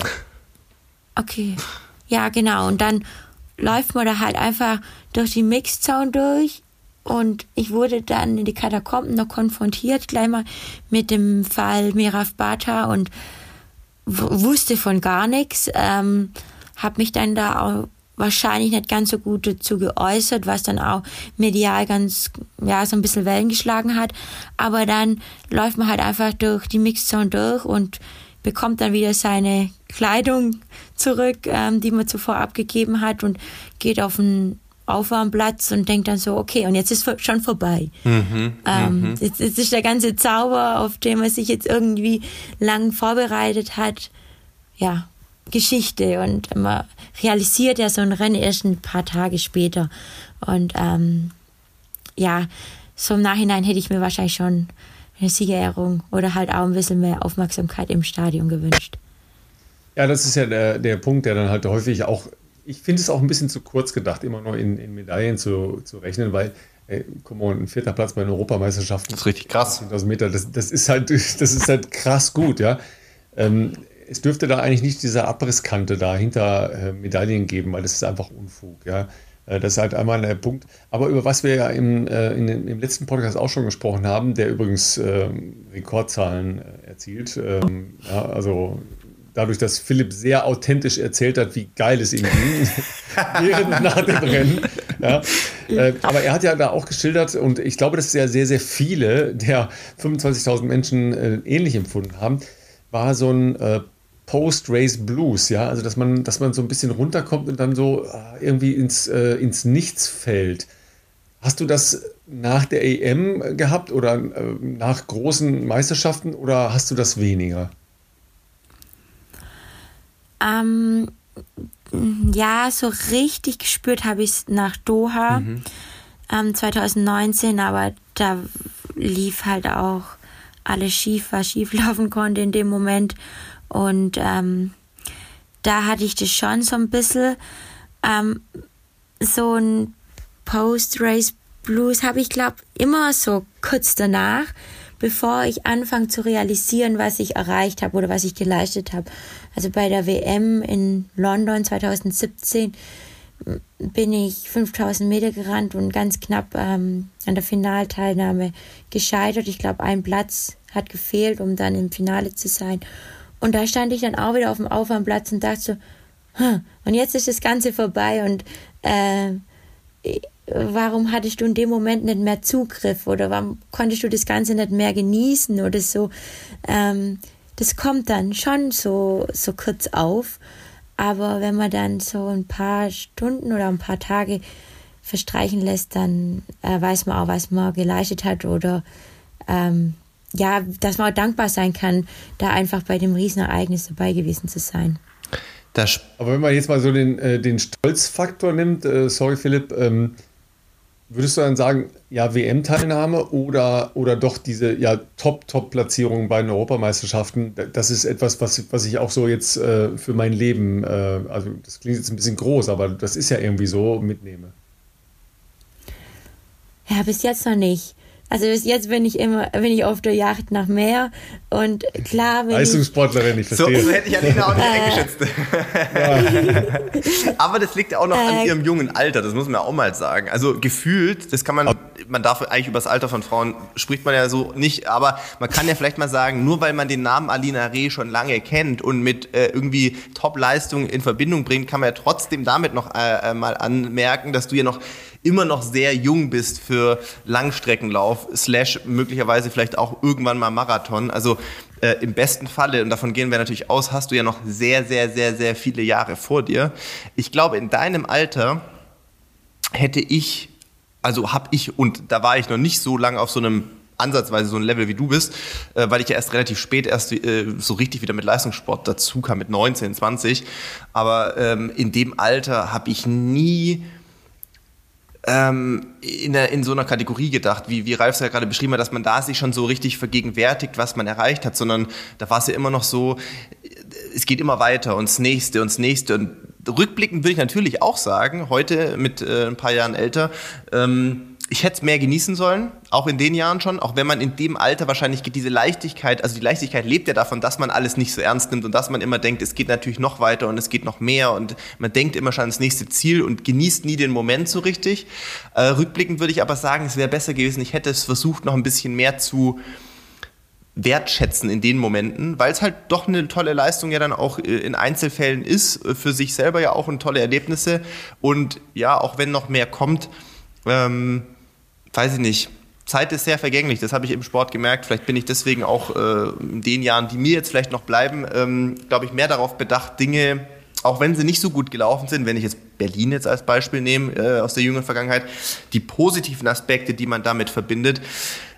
B: Okay. Ja, genau. Und dann läuft man da halt einfach durch die Mixzone durch. Und ich wurde dann in die Katakomben noch konfrontiert, gleich mal mit dem Fall Miraf Bata und wusste von gar nichts. Ähm, hab mich dann da auch wahrscheinlich nicht ganz so gut dazu geäußert, was dann auch medial ganz, ja, so ein bisschen Wellen geschlagen hat. Aber dann läuft man halt einfach durch die Mixzone durch und bekommt dann wieder seine Kleidung zurück, ähm, die man zuvor abgegeben hat und geht auf den Aufwärmplatz und denkt dann so, okay, und jetzt ist schon vorbei. Mhm, ähm, mhm. jetzt, jetzt ist der ganze Zauber, auf den man sich jetzt irgendwie lang vorbereitet hat, ja, Geschichte und man realisiert ja so ein Rennen erst ein paar Tage später. Und ähm, ja, so im Nachhinein hätte ich mir wahrscheinlich schon eine Siegerehrung oder halt auch ein bisschen mehr Aufmerksamkeit im Stadion gewünscht.
A: Ja, das ist ja der, der Punkt, der dann halt häufig auch, ich finde es auch ein bisschen zu kurz gedacht, immer nur in, in Medaillen zu, zu rechnen, weil ey, guck mal, ein vierter Platz bei den Europameisterschaften.
C: Das ist richtig krass.
A: 10.000 Meter, das, das, ist halt, das ist halt krass gut, ja. Ähm, es dürfte da eigentlich nicht diese Abrisskante da hinter äh, Medaillen geben, weil das ist einfach Unfug, ja. Äh, das ist halt einmal der Punkt. Aber über was wir ja im, äh, in, im letzten Podcast auch schon gesprochen haben, der übrigens äh, Rekordzahlen äh, erzielt. Ähm, ja, also dadurch, dass Philipp sehr authentisch erzählt hat, wie geil es ihm ging, während nach dem Rennen. Ja. Äh, aber er hat ja da auch geschildert, und ich glaube, dass ja sehr, sehr viele der 25.000 Menschen äh, ähnlich empfunden haben, war so ein äh, Post-Race Blues, ja, also dass man, dass man so ein bisschen runterkommt und dann so irgendwie ins, äh, ins Nichts fällt. Hast du das nach der EM gehabt oder äh, nach großen Meisterschaften oder hast du das weniger?
B: Ähm, ja, so richtig gespürt habe ich es nach Doha. Mhm. ähm, 2019, aber da lief halt auch alles schief, was schief laufen konnte in dem Moment. Und ähm, da hatte ich das schon so ein bisschen. Ähm, so ein Post-Race Blues habe ich, glaube immer so kurz danach, bevor ich anfange zu realisieren, was ich erreicht habe oder was ich geleistet habe. Also bei der WM in London 2017 bin ich 5000 Meter gerannt und ganz knapp ähm, an der Finalteilnahme gescheitert. Ich glaube, ein Platz hat gefehlt, um dann im Finale zu sein. Und da stand ich dann auch wieder auf dem Aufwärmplatz und dachte so, hm, und jetzt ist das Ganze vorbei und äh, warum hattest du in dem Moment nicht mehr Zugriff oder warum konntest du das Ganze nicht mehr genießen oder so. Ähm, das kommt dann schon so, so kurz auf. Aber wenn man dann so ein paar Stunden oder ein paar Tage verstreichen lässt, dann äh, weiß man auch, was man geleistet hat oder ähm, ja, dass man auch dankbar sein kann, da einfach bei dem Riesenereignis dabei gewesen zu sein.
A: Aber wenn man jetzt mal so den, äh, den Stolzfaktor nimmt, äh, sorry Philipp, ähm, würdest du dann sagen, ja, WM-Teilnahme oder, oder doch diese ja, Top-Top-Platzierung bei den Europameisterschaften, das ist etwas, was, was ich auch so jetzt äh, für mein Leben, äh, also das klingt jetzt ein bisschen groß, aber das ist ja irgendwie so, mitnehme.
B: Ja, bis jetzt noch nicht. Also bis jetzt bin ich immer, bin ich auf der Yacht nach Meer und klar
A: bin Leistungssportlerin, ich verstehe.
C: So, so hätte ich Alina auch nicht äh, eingeschätzt. Aber das liegt ja auch noch äh, an ihrem jungen Alter, das muss man auch mal sagen. Also gefühlt, das kann man, man darf eigentlich über das Alter von Frauen spricht man ja so nicht, aber man kann ja vielleicht mal sagen, nur weil man den Namen Alina Reh schon lange kennt und mit äh, irgendwie Top-Leistungen in Verbindung bringt, kann man ja trotzdem damit noch äh, äh mal anmerken, dass du ja noch immer noch sehr jung bist für Langstreckenlauf, slash möglicherweise vielleicht auch irgendwann mal Marathon. Also äh, im besten Falle, und davon gehen wir natürlich aus, hast du ja noch sehr, sehr, sehr, sehr viele Jahre vor dir. Ich glaube, in deinem Alter hätte ich, also habe ich, und da war ich noch nicht so lange auf so einem ansatzweise so ein Level wie du bist, äh, weil ich ja erst relativ spät erst äh, so richtig wieder mit Leistungssport dazu kam, mit 19, 20. Aber ähm, in dem Alter habe ich nie ähm, in, der, in so einer Kategorie gedacht, wie, wie Ralf es ja gerade beschrieben hat, dass man da sich schon so richtig vergegenwärtigt, was man erreicht hat, sondern da war es ja immer noch so, es geht immer weiter und das nächste und das nächste. Und rückblickend würde ich natürlich auch sagen, heute mit äh, ein paar Jahren älter, ähm, ich hätte es mehr genießen sollen, auch in den Jahren schon, auch wenn man in dem Alter wahrscheinlich diese Leichtigkeit, also die Leichtigkeit lebt ja davon, dass man alles nicht so ernst nimmt und dass man immer denkt, es geht natürlich noch weiter und es geht noch mehr und man denkt immer schon ans nächste Ziel und genießt nie den Moment so richtig. Äh, rückblickend würde ich aber sagen, es wäre besser gewesen, ich hätte es versucht, noch ein bisschen mehr zu wertschätzen in den Momenten, weil es halt doch eine tolle Leistung ja dann auch äh, in Einzelfällen ist, äh, für sich selber ja auch und tolle Erlebnisse und ja, auch wenn noch mehr kommt, ähm, weiß ich nicht, Zeit ist sehr vergänglich, das habe ich im Sport gemerkt. Vielleicht bin ich deswegen auch äh, in den Jahren, die mir jetzt vielleicht noch bleiben, ähm, glaube ich, mehr darauf bedacht, Dinge, auch wenn sie nicht so gut gelaufen sind, wenn ich jetzt Berlin jetzt als Beispiel nehme äh, aus der jüngeren Vergangenheit, die positiven Aspekte, die man damit verbindet,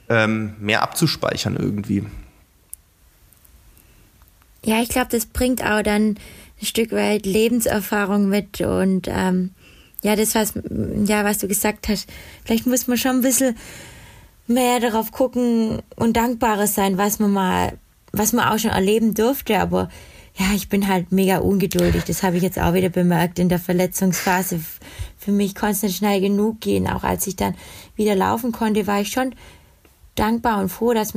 C: ähm, mehr abzuspeichern irgendwie.
B: Ja, ich glaube, das bringt auch dann ein Stück weit Lebenserfahrung mit und ähm, ja, das, was, ja, was du gesagt hast, vielleicht muss man schon ein bisschen mehr darauf gucken und dankbarer sein, was man mal, was man auch schon erleben durfte, aber ja, ich bin halt mega ungeduldig. Das habe ich jetzt auch wieder bemerkt in der Verletzungsphase. Für mich konnte es nicht schnell genug gehen. Auch als ich dann wieder laufen konnte, war ich schon dankbar und froh, dass,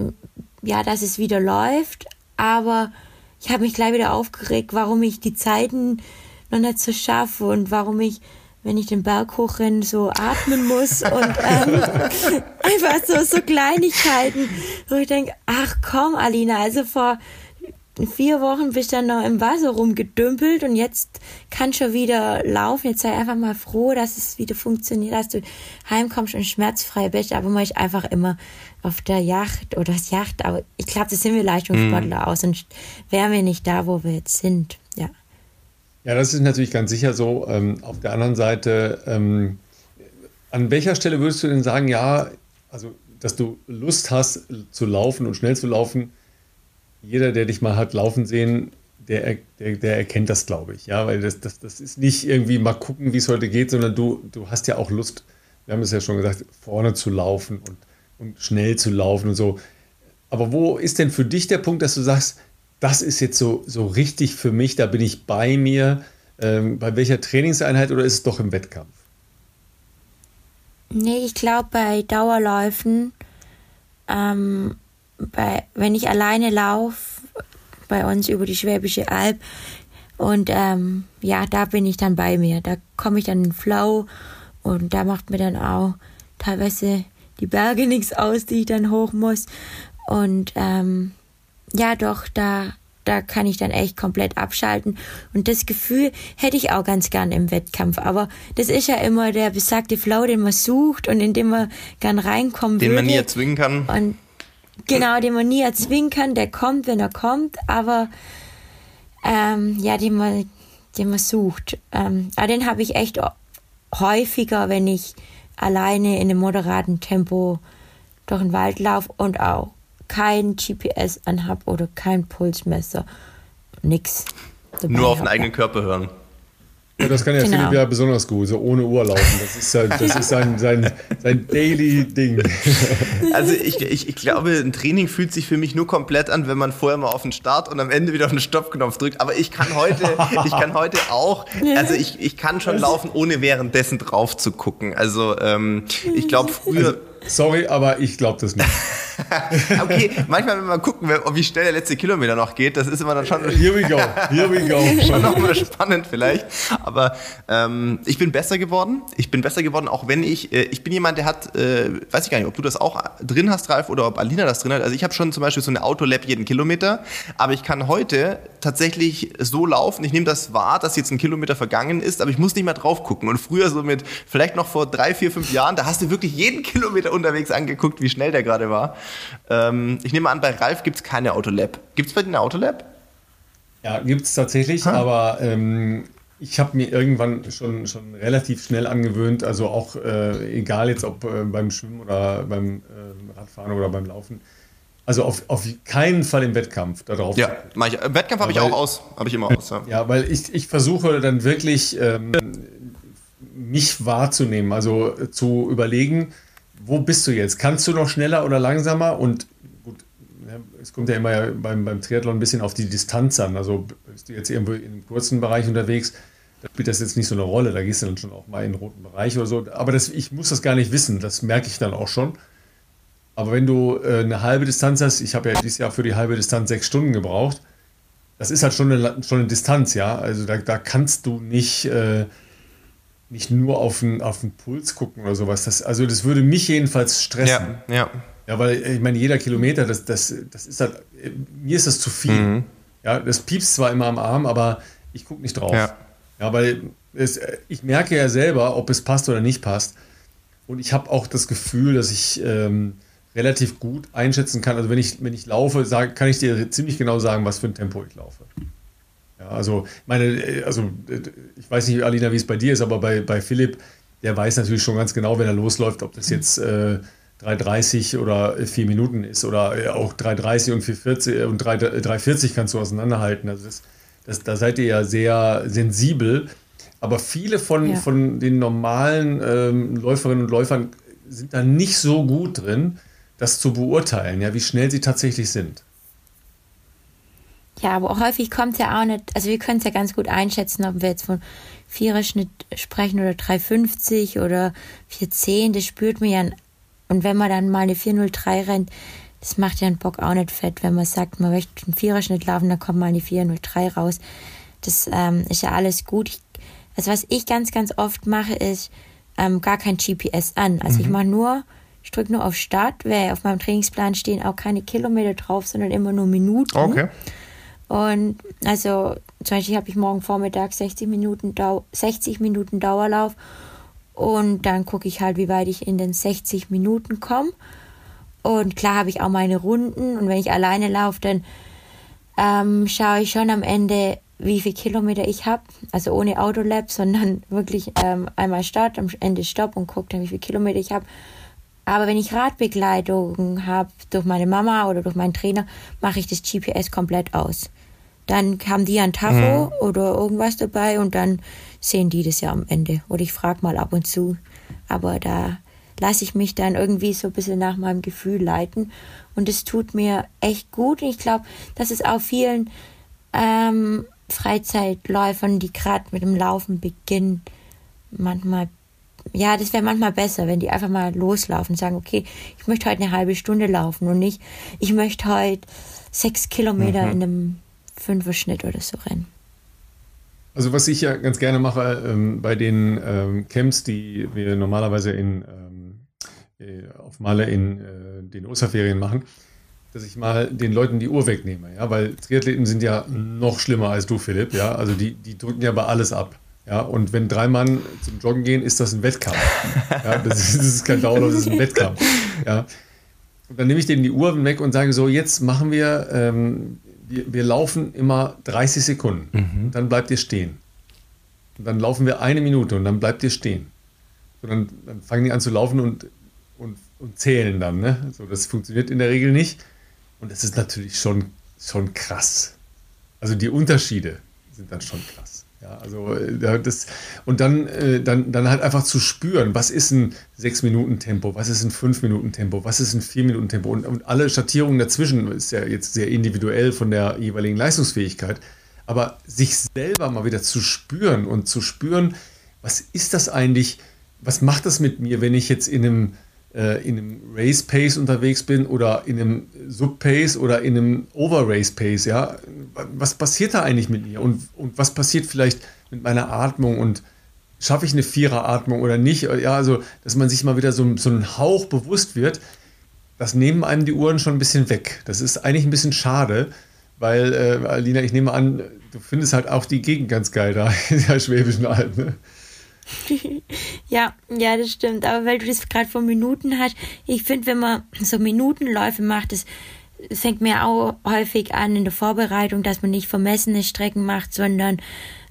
B: ja, dass es wieder läuft. Aber ich habe mich gleich wieder aufgeregt, warum ich die Zeiten noch nicht so schaffe und warum ich wenn ich den Berg hochrenne, so atmen muss und ähm, einfach so, so Kleinigkeiten, wo ich denke, ach komm, Alina, also vor vier Wochen bist du dann noch im Wasser rumgedümpelt und jetzt kann schon wieder laufen. Jetzt sei einfach mal froh, dass es wieder funktioniert, dass du heimkommst und schmerzfrei bist. Aber man ist einfach immer auf der Yacht oder das Yacht. Aber ich glaube, das sind wir Leistungssportler mhm. aus und wären wir nicht da, wo wir jetzt sind. Ja.
A: Ja, das ist natürlich ganz sicher so. Ähm, auf der anderen Seite, ähm, an welcher Stelle würdest du denn sagen, ja, also, dass du Lust hast zu laufen und schnell zu laufen? Jeder, der dich mal hat laufen sehen, der, der, der erkennt das, glaube ich. Ja, weil das, das, das ist nicht irgendwie mal gucken, wie es heute geht, sondern du, du hast ja auch Lust, wir haben es ja schon gesagt, vorne zu laufen und, und schnell zu laufen und so. Aber wo ist denn für dich der Punkt, dass du sagst, das ist jetzt so, so richtig für mich, da bin ich bei mir? Ähm, bei welcher Trainingseinheit oder ist es doch im Wettkampf?
B: Nee, ich glaube bei Dauerläufen, ähm, bei, wenn ich alleine laufe, bei uns über die Schwäbische Alb, und ähm, ja, da bin ich dann bei mir. Da komme ich dann in Flow und da macht mir dann auch teilweise die Berge nichts aus, die ich dann hoch muss. Und ähm, ja, doch, da, da kann ich dann echt komplett abschalten. Und das Gefühl hätte ich auch ganz gern im Wettkampf. Aber das ist ja immer der besagte Flow, den man sucht und in dem man gern reinkommen
C: Den
B: würde.
C: man nie erzwingen kann.
B: Und genau, den man nie erzwingen kann. Der kommt, wenn er kommt. Aber ähm, ja, den man, den man sucht. Ähm, aber den habe ich echt häufiger, wenn ich alleine in einem moderaten Tempo durch den Wald laufe und auch kein GPS anhab oder kein Pulsmesser. Nix. dabei
C: Nur auf den eigenen Körper hören.
A: Ja, das kann ja
B: Genau.
A: Philipp ja besonders gut, so ohne Uhr laufen. Das ist, sein, das ist sein, sein, sein Daily-Ding.
C: Also ich, ich, ich glaube, ein Training fühlt sich für mich nur komplett an, wenn man vorher mal auf den Start und am Ende wieder auf den Stoppknopf drückt. Aber ich kann heute, ich kann heute auch, also ich, ich kann schon laufen, ohne währenddessen drauf zu gucken. Also ähm, ich glaube früher.
A: Sorry, aber ich glaube das nicht.
C: Okay, manchmal, wenn man gucken wie schnell der letzte Kilometer noch geht, das ist immer dann schon,
A: Here we go, here we go.
C: schon nochmal spannend vielleicht. Aber ähm, ich bin besser geworden. Ich bin besser geworden, auch wenn ich, äh, ich bin jemand, der hat, äh, weiß ich gar nicht, ob du das auch drin hast, Ralf, oder ob Alina das drin hat. Also ich habe schon zum Beispiel so eine Autolab jeden Kilometer, aber ich kann heute tatsächlich so laufen. Ich nehme das wahr, dass jetzt ein Kilometer vergangen ist, aber ich muss nicht mehr drauf gucken. Und früher so mit, vielleicht noch vor drei, vier, fünf Jahren, da hast du wirklich jeden Kilometer unterwegs angeguckt, wie schnell der gerade war. Ähm, ich nehme an, bei Ralf gibt es keine Autolab. Gibt es bei dir eine Autolab?
A: Ja, gibt es tatsächlich, aber ähm, ich habe mir irgendwann schon, schon relativ schnell angewöhnt, also auch äh, egal jetzt ob äh, beim Schwimmen oder beim äh, Radfahren oder beim Laufen, also auf, auf keinen Fall im Wettkampf da drauf.
C: Ja, mach ich. Äh, Wettkampf habe ich auch aus. Habe ich immer aus. Ja.
A: Ja, weil ich, ich versuche dann wirklich ähm, mich wahrzunehmen, also äh, zu überlegen, wo bist du jetzt? Kannst du noch schneller oder langsamer? Und gut, es kommt ja immer beim, beim Triathlon ein bisschen auf die Distanz an. Also bist du jetzt irgendwo in einem kurzen Bereich unterwegs, da spielt das jetzt nicht so eine Rolle. Da gehst du dann schon auch mal in den roten Bereich oder so. Aber das, ich muss das gar nicht wissen, das merke ich dann auch schon. Aber wenn du äh, eine halbe Distanz hast, ich habe ja dieses Jahr für die halbe Distanz sechs Stunden gebraucht, das ist halt schon eine, schon eine Distanz, ja. Also da, da kannst du nicht, äh, nicht nur auf den, auf den Puls gucken oder sowas. Das, also das würde mich jedenfalls stressen.
C: ja, ja.
A: Ja, weil ich meine, jeder Kilometer, das, das, das ist halt, mir ist das zu viel. Ja, das piepst zwar immer am Arm, aber ich gucke nicht drauf.
C: Ja.
A: Ja, weil es, ich merke ja selber, ob es passt oder nicht passt. Und ich habe auch das Gefühl, dass ich ähm, relativ gut einschätzen kann. Also wenn ich, wenn ich laufe, sag, kann ich dir ziemlich genau sagen, was für ein Tempo ich laufe. Ja, also meine, äh, also äh, ich weiß nicht, Alina, wie es bei dir ist, aber bei, bei Philipp, der weiß natürlich schon ganz genau, wenn er losläuft, ob das jetzt äh, 3,30 oder 4 Minuten ist oder äh, auch 3,30 und 4,40 und 3, 3,40 kannst du auseinanderhalten. Also das, das, da seid ihr ja sehr sensibel. Aber viele von,
B: Ja.
A: von den normalen ähm, Läuferinnen und Läufern sind da nicht so gut drin, das zu beurteilen, ja, wie schnell sie tatsächlich sind.
B: Ja, aber häufig kommt ja auch nicht, also wir können es ja ganz gut einschätzen, ob wir jetzt von Viererschnitt sprechen oder 3,50 oder 4,10, das spürt man ja. Und wenn man dann mal eine 4,03 rennt, das macht ja einen Bock auch nicht fett, wenn man sagt, man möchte einen Viererschnitt laufen, dann kommt mal eine 4,03 raus. Das ähm, ist ja alles gut. Ich, also was ich ganz, ganz oft mache, ist ähm, gar kein GPS an. Also ich mache nur, ich drücke nur auf Start, weil auf meinem Trainingsplan stehen auch keine Kilometer drauf, sondern immer nur Minuten. Und also zum Beispiel habe ich morgen Vormittag 60 Minuten, Dau 60 Minuten Dauerlauf und dann gucke ich halt, wie weit ich in den 60 Minuten komme. Und klar habe ich auch meine Runden und wenn ich alleine laufe, dann ähm, schaue ich schon am Ende, wie viele Kilometer ich habe. Also ohne Autolab, sondern wirklich ähm, einmal Start, am Ende Stopp und gucke dann, wie viele Kilometer ich habe. Aber wenn ich Radbegleitung habe durch meine Mama oder durch meinen Trainer, mache ich das GPS komplett aus. Dann haben die ein Tacho oder irgendwas dabei und dann sehen die das ja am Ende. Oder ich frage mal ab und zu, aber da lasse ich mich dann irgendwie so ein bisschen nach meinem Gefühl leiten. Und es tut mir echt gut. Und ich glaube, dass es auch vielen ähm, Freizeitläufern, die gerade mit dem Laufen beginnen, manchmal, ja, das wäre manchmal besser, wenn die einfach mal loslaufen und sagen, okay, ich möchte heute eine halbe Stunde laufen und nicht, ich möchte heute sechs Kilometer mhm. in einem Fünferschnitt oder so rennen.
A: Also was ich ja ganz gerne mache ähm, bei den ähm, Camps, die wir normalerweise in ähm, äh, auf Maler in äh, den Osterferien machen, dass ich mal den Leuten die Uhr wegnehme, ja, weil Triathleten sind ja noch schlimmer als du, Philipp, ja, also die, die drücken ja bei alles ab. Ja, und wenn drei Mann zum Joggen gehen, ist das ein Wettkampf. Ja, das, ist, das ist kein Dauerlauf, das ist ein Wettkampf. Ja. Und dann nehme ich denen die Uhr weg und sage so, jetzt machen wir, ähm, wir, wir, laufen immer 30 Sekunden. Mhm. Dann bleibt ihr stehen. Und dann laufen wir eine Minute und dann bleibt ihr stehen. Und dann, dann fangen die an zu laufen und und, und zählen dann. Ne? So, das funktioniert in der Regel nicht. Und das ist natürlich schon, schon krass. Also die Unterschiede sind dann schon krass. Ja, also äh, das, und dann, äh, dann, dann halt einfach zu spüren, was ist ein 6-Minuten-Tempo, was ist ein 5-Minuten-Tempo, was ist ein 4-Minuten-Tempo und, und alle Schattierungen dazwischen ist ja jetzt sehr individuell von der jeweiligen Leistungsfähigkeit. Aber sich selber mal wieder zu spüren und zu spüren, was ist das eigentlich, was macht das mit mir, wenn ich jetzt in einem äh, in einem Race Pace unterwegs bin oder in einem Sub Pace oder in einem Over Race Pace, ja, was passiert da eigentlich mit mir und, und was passiert vielleicht mit meiner Atmung und schaffe ich eine Viereratmung oder nicht? Ja, also, dass man sich mal wieder so, so einen Hauch bewusst wird, das nehmen einem die Uhren schon ein bisschen weg. Das ist eigentlich ein bisschen schade, weil, äh, Alina, ich nehme an, du findest halt auch die Gegend ganz geil da in der Schwäbischen Alb, ne?
B: Ja, ja, das stimmt. Aber weil du das gerade von Minuten hast, ich finde, wenn man so Minutenläufe macht, das fängt mir auch häufig an in der Vorbereitung, dass man nicht vermessene Strecken macht, sondern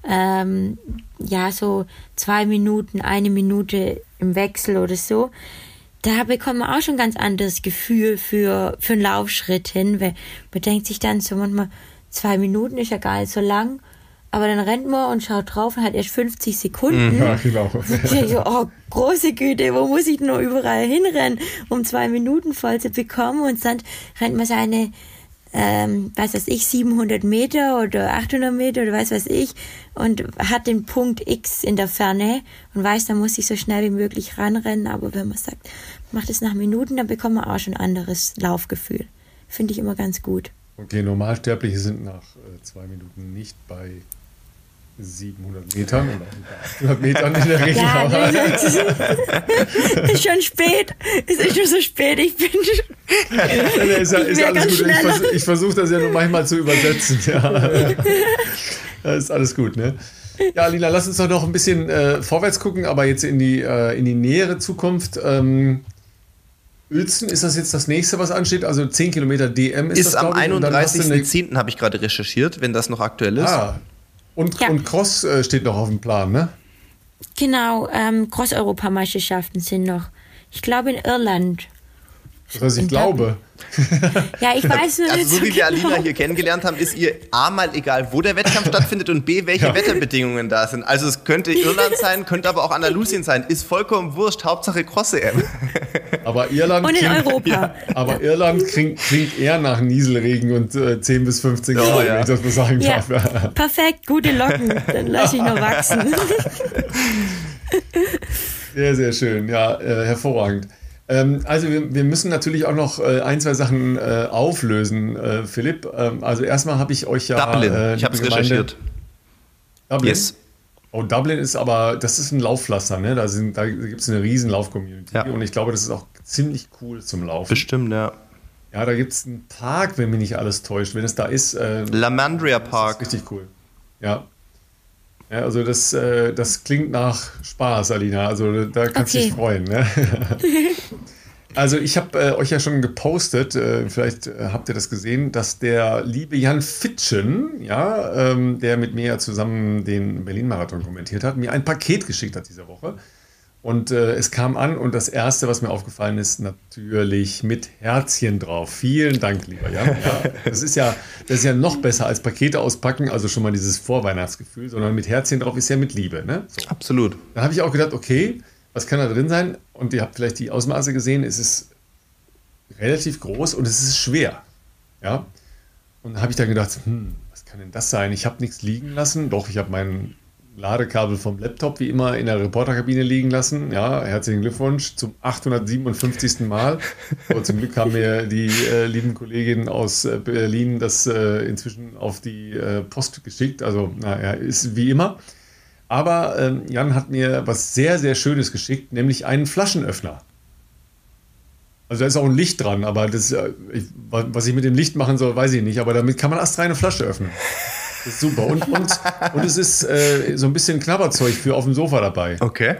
B: ähm, ja, so zwei Minuten, eine Minute im Wechsel oder so. Da bekommt man auch schon ein ganz anderes Gefühl für, für einen Laufschritt hin, weil man denkt sich dann so manchmal, zwei Minuten ist ja gar nicht so lang aber dann rennt man und schaut drauf und hat erst 50 Sekunden.
A: Ja, genau.
B: Ich so, oh, große Güte, wo muss ich nur überall hinrennen, um zwei Minuten voll zu bekommen? Und dann rennt man seine, ähm, was weiß ich, 700 Meter oder 800 Meter oder was weiß ich und hat den Punkt X in der Ferne und weiß, da muss ich so schnell wie möglich ranrennen. Aber wenn man sagt, macht es nach Minuten, dann bekommt man auch schon ein anderes Laufgefühl. Finde ich immer ganz gut.
A: Okay, Normalsterbliche sind nach äh, zwei Minuten nicht bei 700 Metern oder 800 Metern in der Regel. Ja,
B: das ist schon spät. Es ist schon so spät. Ich bin.
A: Ja, ist, ja, ist alles gut. Ich, vers ich versuche das ja nur manchmal zu übersetzen. Ja. Das ist alles gut, ne? Ja, Lila, lass uns doch noch ein bisschen äh, vorwärts gucken, aber jetzt in die, äh, in die nähere Zukunft. Ähm, Uelzen, ist das jetzt das nächste, was ansteht? Also 10 Kilometer DM
C: ist, ist das, am 31.10. habe ich gerade recherchiert, wenn das noch aktuell ist. Ah,
A: und, ja. und Cross äh, steht noch auf dem Plan, ne?
B: Genau, ähm, Cross-Europameisterschaften sind noch. Ich glaube in Irland.
A: Heißt, ich glaube.
B: Ja, ich weiß
C: nur Also so wie wir Alina genau. hier kennengelernt haben, ist ihr A mal egal, wo der Wettkampf stattfindet und B, welche ja. Wetterbedingungen da sind. Also es könnte Irland sein, könnte aber auch Andalusien sein. Ist vollkommen wurscht, Hauptsache Cross-EM.
A: Aber Irland
B: und in klingt, Europa. Ja,
A: aber Irland klingt, klingt, eher nach Nieselregen und äh, 10 bis 15 Grad, oh, ja. wenn ich das mal sagen
B: darf. Perfekt, gute Locken. Dann lasse ich noch wachsen.
A: Sehr, sehr schön. Ja, äh, hervorragend. Ähm, also wir, wir, müssen natürlich auch noch äh, ein, zwei Sachen äh, auflösen, äh, Philipp. Ähm, also erstmal habe ich euch ja...
C: Dublin, äh, ich habe es recherchiert.
A: Dublin? Yes. Oh, Dublin ist aber, das ist ein Laufpflaster, ne? Da, da gibt es eine riesen Lauf-Community ja. und ich glaube, das ist auch ziemlich cool zum Laufen.
C: Bestimmt, ja.
A: Ja, da gibt es einen Park, wenn mich nicht alles täuscht. Wenn es da ist.
C: Äh, Lamandria Park.
A: ist richtig cool. Ja. Ja, also das, äh, das klingt nach Spaß, Alina. Also da kannst du okay. dich freuen. Ne? also ich habe äh, euch ja schon gepostet, äh, vielleicht äh, habt ihr das gesehen, dass der liebe Jan Fitschen, ja, ähm, der mit mir ja zusammen den Berlin-Marathon kommentiert hat, mir ein Paket geschickt hat diese Woche. Und äh, es kam an und das Erste, was mir aufgefallen ist, natürlich mit Herzchen drauf. Vielen Dank, lieber Jan. Ja, das, ist ja, das ist ja noch besser als Pakete auspacken, also schon mal dieses Vorweihnachtsgefühl, sondern mit Herzchen drauf ist ja mit Liebe. Ne?
C: So. Absolut.
A: Dann habe ich auch gedacht, okay, was kann da drin sein? Und ihr habt vielleicht die Ausmaße gesehen, es ist relativ groß und es ist schwer. Ja. Und da habe ich dann gedacht, hm, was kann denn das sein? Ich habe nichts liegen lassen. Doch, ich habe mein Ladekabel vom Laptop wie immer in der Reporterkabine liegen lassen. Ja, herzlichen Glückwunsch zum 857. Mal. Aber zum Glück haben mir die äh, lieben Kolleginnen aus äh, Berlin das äh, inzwischen auf die äh, Post geschickt. Also, naja, ist wie immer. Aber ähm, Jan hat mir was sehr, sehr Schönes geschickt, nämlich einen Flaschenöffner. Also da ist auch ein Licht dran, aber das, äh, ich, was ich mit dem Licht machen soll, weiß ich nicht. Aber damit kann man erst eine Flasche öffnen. Das ist super. Und, und, und es ist äh, so ein bisschen Knabberzeug für auf dem Sofa dabei.
C: Okay.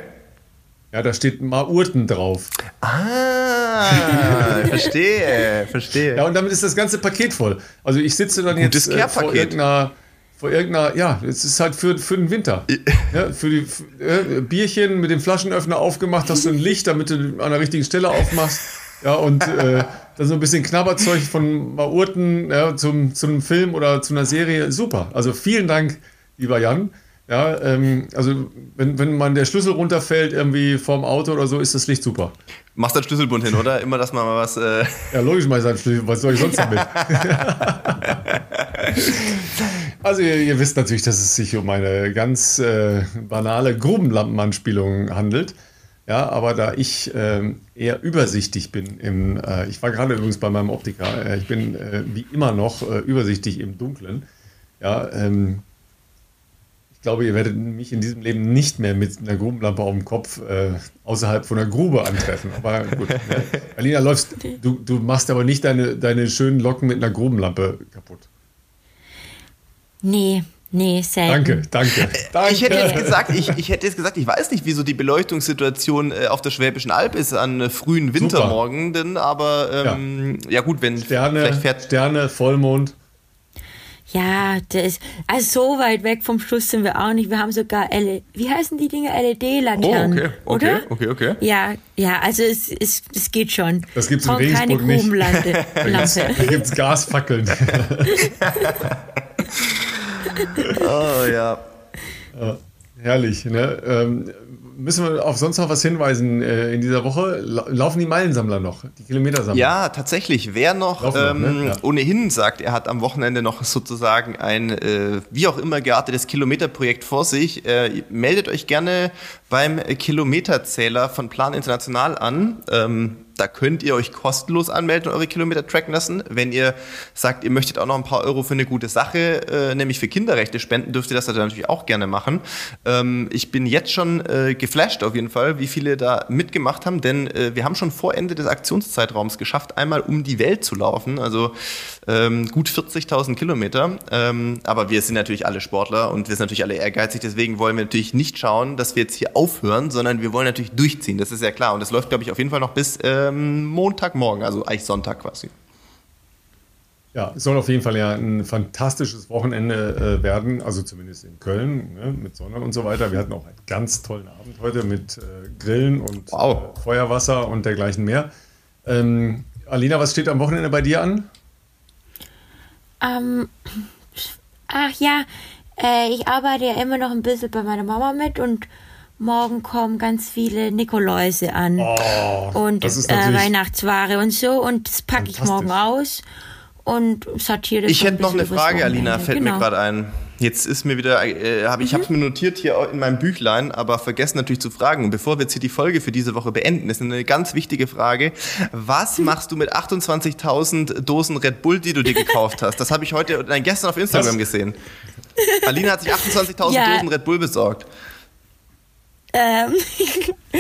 A: Ja, da steht Maurten drauf.
C: Ah, verstehe, verstehe.
A: Ja, und damit ist das ganze Paket voll. Also ich sitze dann
C: Gutes
A: jetzt äh, vor irgendeiner, vor irgendeiner, ja, es ist halt für, für den Winter. Ja, für die f- äh, Bierchen mit dem Flaschenöffner aufgemacht, hast du ein Licht, damit du an der richtigen Stelle aufmachst. Ja, und äh, dann so ein bisschen Knabberzeug von Maurten ja, zum, zu einem Film oder zu einer Serie. Super. Also vielen Dank, lieber Jan. Ja, ähm, also wenn, wenn man der Schlüssel runterfällt irgendwie vorm Auto oder so, ist das Licht super.
C: Machst dann Schlüsselbund hin, oder? Immer, dass man mal was. Äh,
A: Ja, logisch mal sein Schlüssel. Was soll ich sonst damit? also ihr, ihr wisst natürlich, dass es sich um eine ganz äh, banale Grubenlampenanspielung handelt. Ja, aber da ich ähm, eher übersichtig bin im, äh, ich war gerade übrigens bei meinem Optiker, äh, ich bin äh, wie immer noch äh, übersichtig im Dunklen. Ja, ähm, ich glaube, ihr werdet mich in diesem Leben nicht mehr mit einer Grubenlampe auf dem Kopf äh, außerhalb von der Grube antreffen. Aber gut. Ne? Alina, läufst, du, du machst aber nicht deine, deine schönen Locken mit einer Grubenlampe kaputt.
B: Nee, nee, selten.
A: Danke, danke. danke.
C: ich hätte jetzt gesagt, ich, ich hätte jetzt gesagt, ich weiß nicht, wieso die Beleuchtungssituation äh, auf der Schwäbischen Alb ist an äh, frühen Wintermorgen, aber ähm, ja. gut, wenn
A: Sterne,
C: vielleicht fährt
A: Sterne, Vollmond.
B: Ja, das also so weit weg vom Schluss sind wir auch nicht. Wir haben sogar LED, wie heißen die Dinge? LED-Laternen,
C: Oh, okay, okay,
B: oder?
C: okay, okay.
B: Ja, ja, also es, es, es geht schon.
A: Das gibt's in
B: Brauchen keine
A: Regensburg nicht.
B: Lampe.
A: Da gibt es Gasfackeln.
C: Oh ja.
A: Herrlich. Ne? Ähm, müssen wir auf sonst noch was hinweisen äh, in dieser Woche? La laufen die Meilensammler noch? Die Kilometersammler?
C: Ja, tatsächlich. Wer noch,
A: noch,
C: ähm,
A: ne? Ja.
C: ohnehin sagt, er hat am Wochenende noch sozusagen ein äh, wie auch immer geartetes Kilometerprojekt vor sich, äh, meldet euch gerne beim Kilometerzähler von Plan International an. Ähm, da könnt ihr euch kostenlos anmelden und eure Kilometer tracken lassen. Wenn ihr sagt, ihr möchtet auch noch ein paar Euro für eine gute Sache, äh, nämlich für Kinderrechte spenden, dürft ihr das natürlich auch gerne machen. Ähm, ich bin jetzt schon äh, geflasht auf jeden Fall, wie viele da mitgemacht haben, denn äh, wir haben schon vor Ende des Aktionszeitraums geschafft, einmal um die Welt zu laufen. Also ähm, gut 40.000 Kilometer. Ähm, aber wir sind natürlich alle Sportler und wir sind natürlich alle ehrgeizig. Deswegen wollen wir natürlich nicht schauen, dass wir jetzt hier aufhören, sondern wir wollen natürlich durchziehen. Das ist ja klar. Und das läuft, glaube ich, auf jeden Fall noch bis ähm, Montagmorgen, also eigentlich Sonntag quasi.
A: Ja, es soll auf jeden Fall ja ein fantastisches Wochenende äh, werden, also zumindest in Köln, ne, mit Sonne und so weiter. Wir hatten auch einen ganz tollen Abend heute mit äh, Grillen und
C: Wow.
A: äh, Feuerwasser und dergleichen mehr. Ähm, Alina, was steht am Wochenende bei dir an?
B: Ähm, ach ja, äh, ich arbeite ja immer noch ein bisschen bei meiner Mama mit und morgen kommen ganz viele Nikoläuse an.
A: Oh,
B: und
A: das ist
B: äh, Weihnachtsware und so und das packe ich morgen aus und sortiere das
C: Ich hätte noch eine Frage, Alina, fällt
B: genau.
C: mir gerade ein. Jetzt ist mir wieder, äh, hab, ich habe es mir notiert hier in meinem Büchlein, aber vergessen natürlich zu fragen. Und bevor wir jetzt hier die Folge für diese Woche beenden, ist eine ganz wichtige Frage. Was machst du mit 28.000 Dosen Red Bull, die du dir gekauft hast? Das habe ich heute, nein, gestern auf Instagram
A: Was?
C: gesehen. Alina hat sich 28.000
B: Ja.
C: Dosen Red Bull besorgt.
B: Ähm,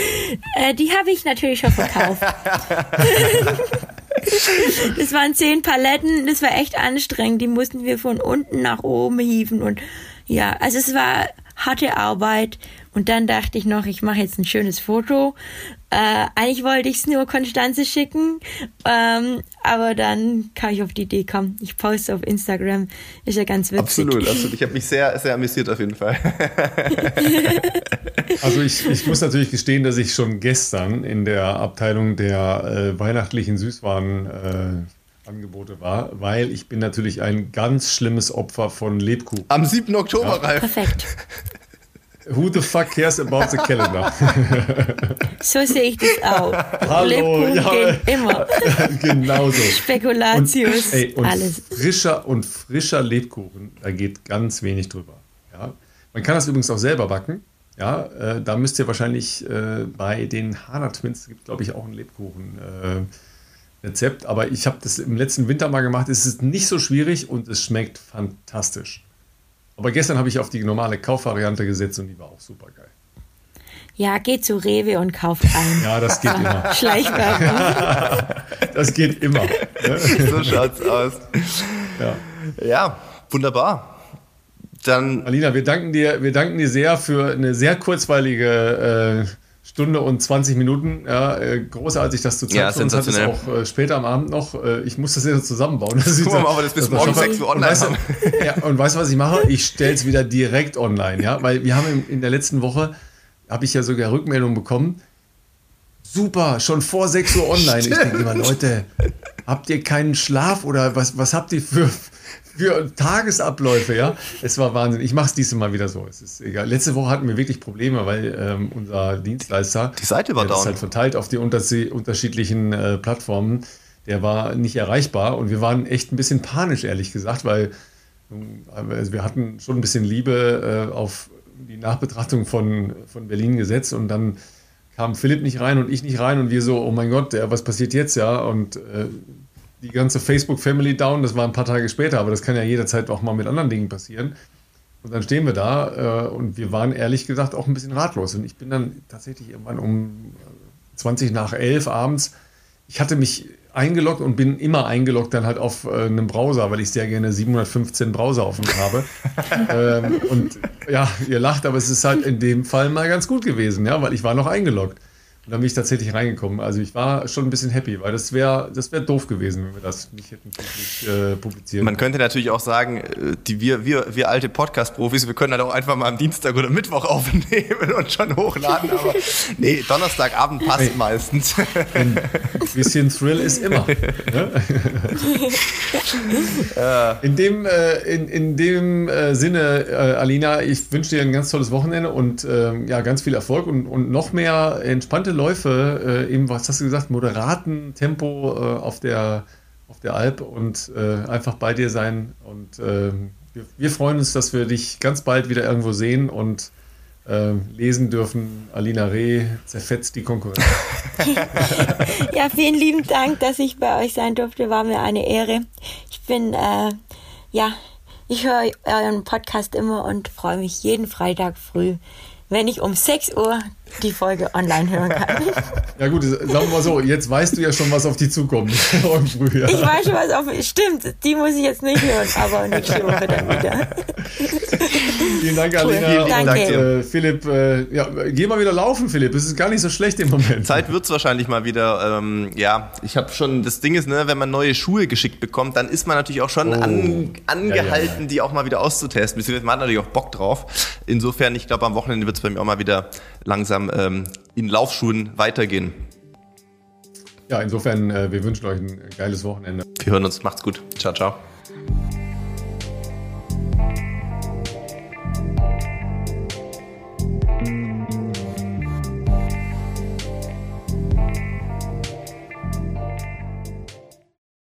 B: äh, die habe ich natürlich schon verkauft. das waren zehn Paletten, das war echt anstrengend. Die mussten wir von unten nach oben hieven und ja, also es war harte Arbeit. Und dann dachte ich noch, ich mache jetzt ein schönes Foto. Äh, eigentlich wollte ich es nur Konstanze schicken, ähm, aber dann kam ich auf die Idee, komm, ich poste auf Instagram. Ist ja ganz witzig.
C: Absolut, absolut. Ich habe mich sehr, sehr amüsiert auf jeden Fall.
A: Also ich, ich muss natürlich gestehen, dass ich schon gestern in der Abteilung der äh, weihnachtlichen Süßwarenangebote äh, Angebote war, weil ich bin natürlich ein ganz schlimmes Opfer von Lebkuchen.
C: Am 7. Oktober, Ralf.
B: Perfekt.
A: Who the fuck cares about the calendar?
B: So sehe ich das auch.
A: Hallo,
B: Lebkuchen
A: ja,
B: immer.
A: genau so.
B: Spekulatius,
A: Und, ey, und
B: alles.
A: frischer und frischer Lebkuchen, da geht ganz wenig drüber. Ja? Man kann das übrigens auch selber backen. Ja, äh, da müsst ihr wahrscheinlich äh, bei den Hana Twins gibt glaube ich auch ein Lebkuchen äh, aber ich habe das im letzten Winter mal gemacht. Es ist nicht so schwierig und es schmeckt fantastisch. Aber gestern habe ich auf die normale Kaufvariante gesetzt und die war auch super geil.
B: Ja, geht zu Rewe und kauft ein.
A: Ja, das geht immer.
B: Schleichwerbung.
A: Das geht immer.
C: So schaut's aus.
A: Ja.
C: Ja, wunderbar. Dann
A: Alina, wir danken dir, wir danken dir sehr für eine sehr kurzweilige äh, Stunde und 20 Minuten. Ja, äh, großartig, dass du Zeit
C: Ja,
A: für uns hattest, auch äh, später am Abend noch. Äh, ich muss das jetzt zusammenbauen. Das
C: wir mal, ob wir das bis morgen 6 Uhr
A: und
C: online
A: weißt, du- ja, und weißt du, was ich mache? Ich stelle es wieder direkt online, ja, weil wir haben in, in der letzten Woche, habe ich ja sogar Rückmeldungen bekommen, super, schon vor 6 Uhr online. Ich denke immer, Leute, habt ihr keinen Schlaf oder was, was habt ihr für, für Tagesabläufe, ja? Es war Wahnsinn. Ich mache es dieses Mal wieder so. Es ist egal. Letzte Woche hatten wir wirklich Probleme, weil ähm, unser Dienstleister,
C: Die Seite war
A: der
C: down.
A: halt verteilt auf die unterschied- unterschiedlichen äh, Plattformen, der war nicht erreichbar und wir waren echt ein bisschen panisch, ehrlich gesagt, weil ähm, also wir hatten schon ein bisschen Liebe äh, auf die Nachbetrachtung von, von Berlin gesetzt und dann kam Philipp nicht rein und ich nicht rein und wir so, oh mein Gott, ja, was passiert jetzt, ja? Und äh, die ganze Facebook-Family down, das war ein paar Tage später, aber das kann ja jederzeit auch mal mit anderen Dingen passieren. Und dann stehen wir da äh, und wir waren ehrlich gesagt auch ein bisschen ratlos. Und ich bin dann tatsächlich irgendwann um 20 nach 11 abends, ich hatte mich eingeloggt und bin immer eingeloggt dann halt auf äh, einem Browser, weil ich sehr gerne 715 Browser offen habe. ähm, und ja, ihr lacht, aber es ist halt in dem Fall mal ganz gut gewesen, ja, weil ich war noch eingeloggt. Und dann bin ich tatsächlich reingekommen. Also ich war schon ein bisschen happy, weil das wäre das wär doof gewesen, wenn wir das nicht hätten äh, publiziert.
C: Man könnte natürlich auch sagen, äh, die, wir, wir, wir alte Podcast-Profis, wir können halt auch einfach mal am Dienstag oder Mittwoch aufnehmen und schon hochladen, aber nee, Donnerstagabend passt
A: Hey.
C: meistens.
A: Ein bisschen Thrill ist immer. Ne? In dem, äh, in, in dem Sinne, Alina, ich wünsche dir ein ganz tolles Wochenende und ähm, ja, ganz viel Erfolg und, und noch mehr entspannte Läufe äh, im, was hast du gesagt, moderaten Tempo äh, auf, der, auf der Alp und äh, einfach bei dir sein. Und ähm, wir, wir freuen uns, dass wir dich ganz bald wieder irgendwo sehen und äh, lesen dürfen. Alina Reh zerfetzt die Konkurrenz.
B: Ja, vielen lieben Dank, dass ich bei euch sein durfte. War mir eine Ehre. Ich bin, äh, ja, ich höre euren Podcast immer und freue mich jeden Freitag früh, wenn ich um 6 Uhr die Folge online hören kann.
A: Ja gut, sagen wir mal so, jetzt weißt du ja schon, was auf die zukommt im Frühjahr.
B: Ich weiß schon, was auf Stimmt, die muss ich jetzt nicht hören, aber nächste Woche dann wieder.
A: Vielen Dank, Alina.
B: Vielen
A: und,
B: Dank.
A: äh, Philipp, äh, ja, geh mal wieder laufen, Philipp. Es ist gar nicht so schlecht im Moment.
C: Zeit wird's wahrscheinlich mal wieder. Ähm, ja, ich habe schon, das Ding ist, ne, wenn man neue Schuhe geschickt bekommt, dann ist man natürlich auch schon
A: Oh.
C: an, angehalten,
A: Ja, ja, ja.
C: die auch mal wieder auszutesten. Beziehungsweise man hat natürlich auch Bock drauf. Insofern, ich glaube, am Wochenende wird's bei mir auch mal wieder langsam ähm, in Laufschuhen weitergehen.
A: Ja, insofern, äh, wir wünschen euch ein geiles Wochenende.
C: Wir hören uns. Macht's gut. Ciao, ciao.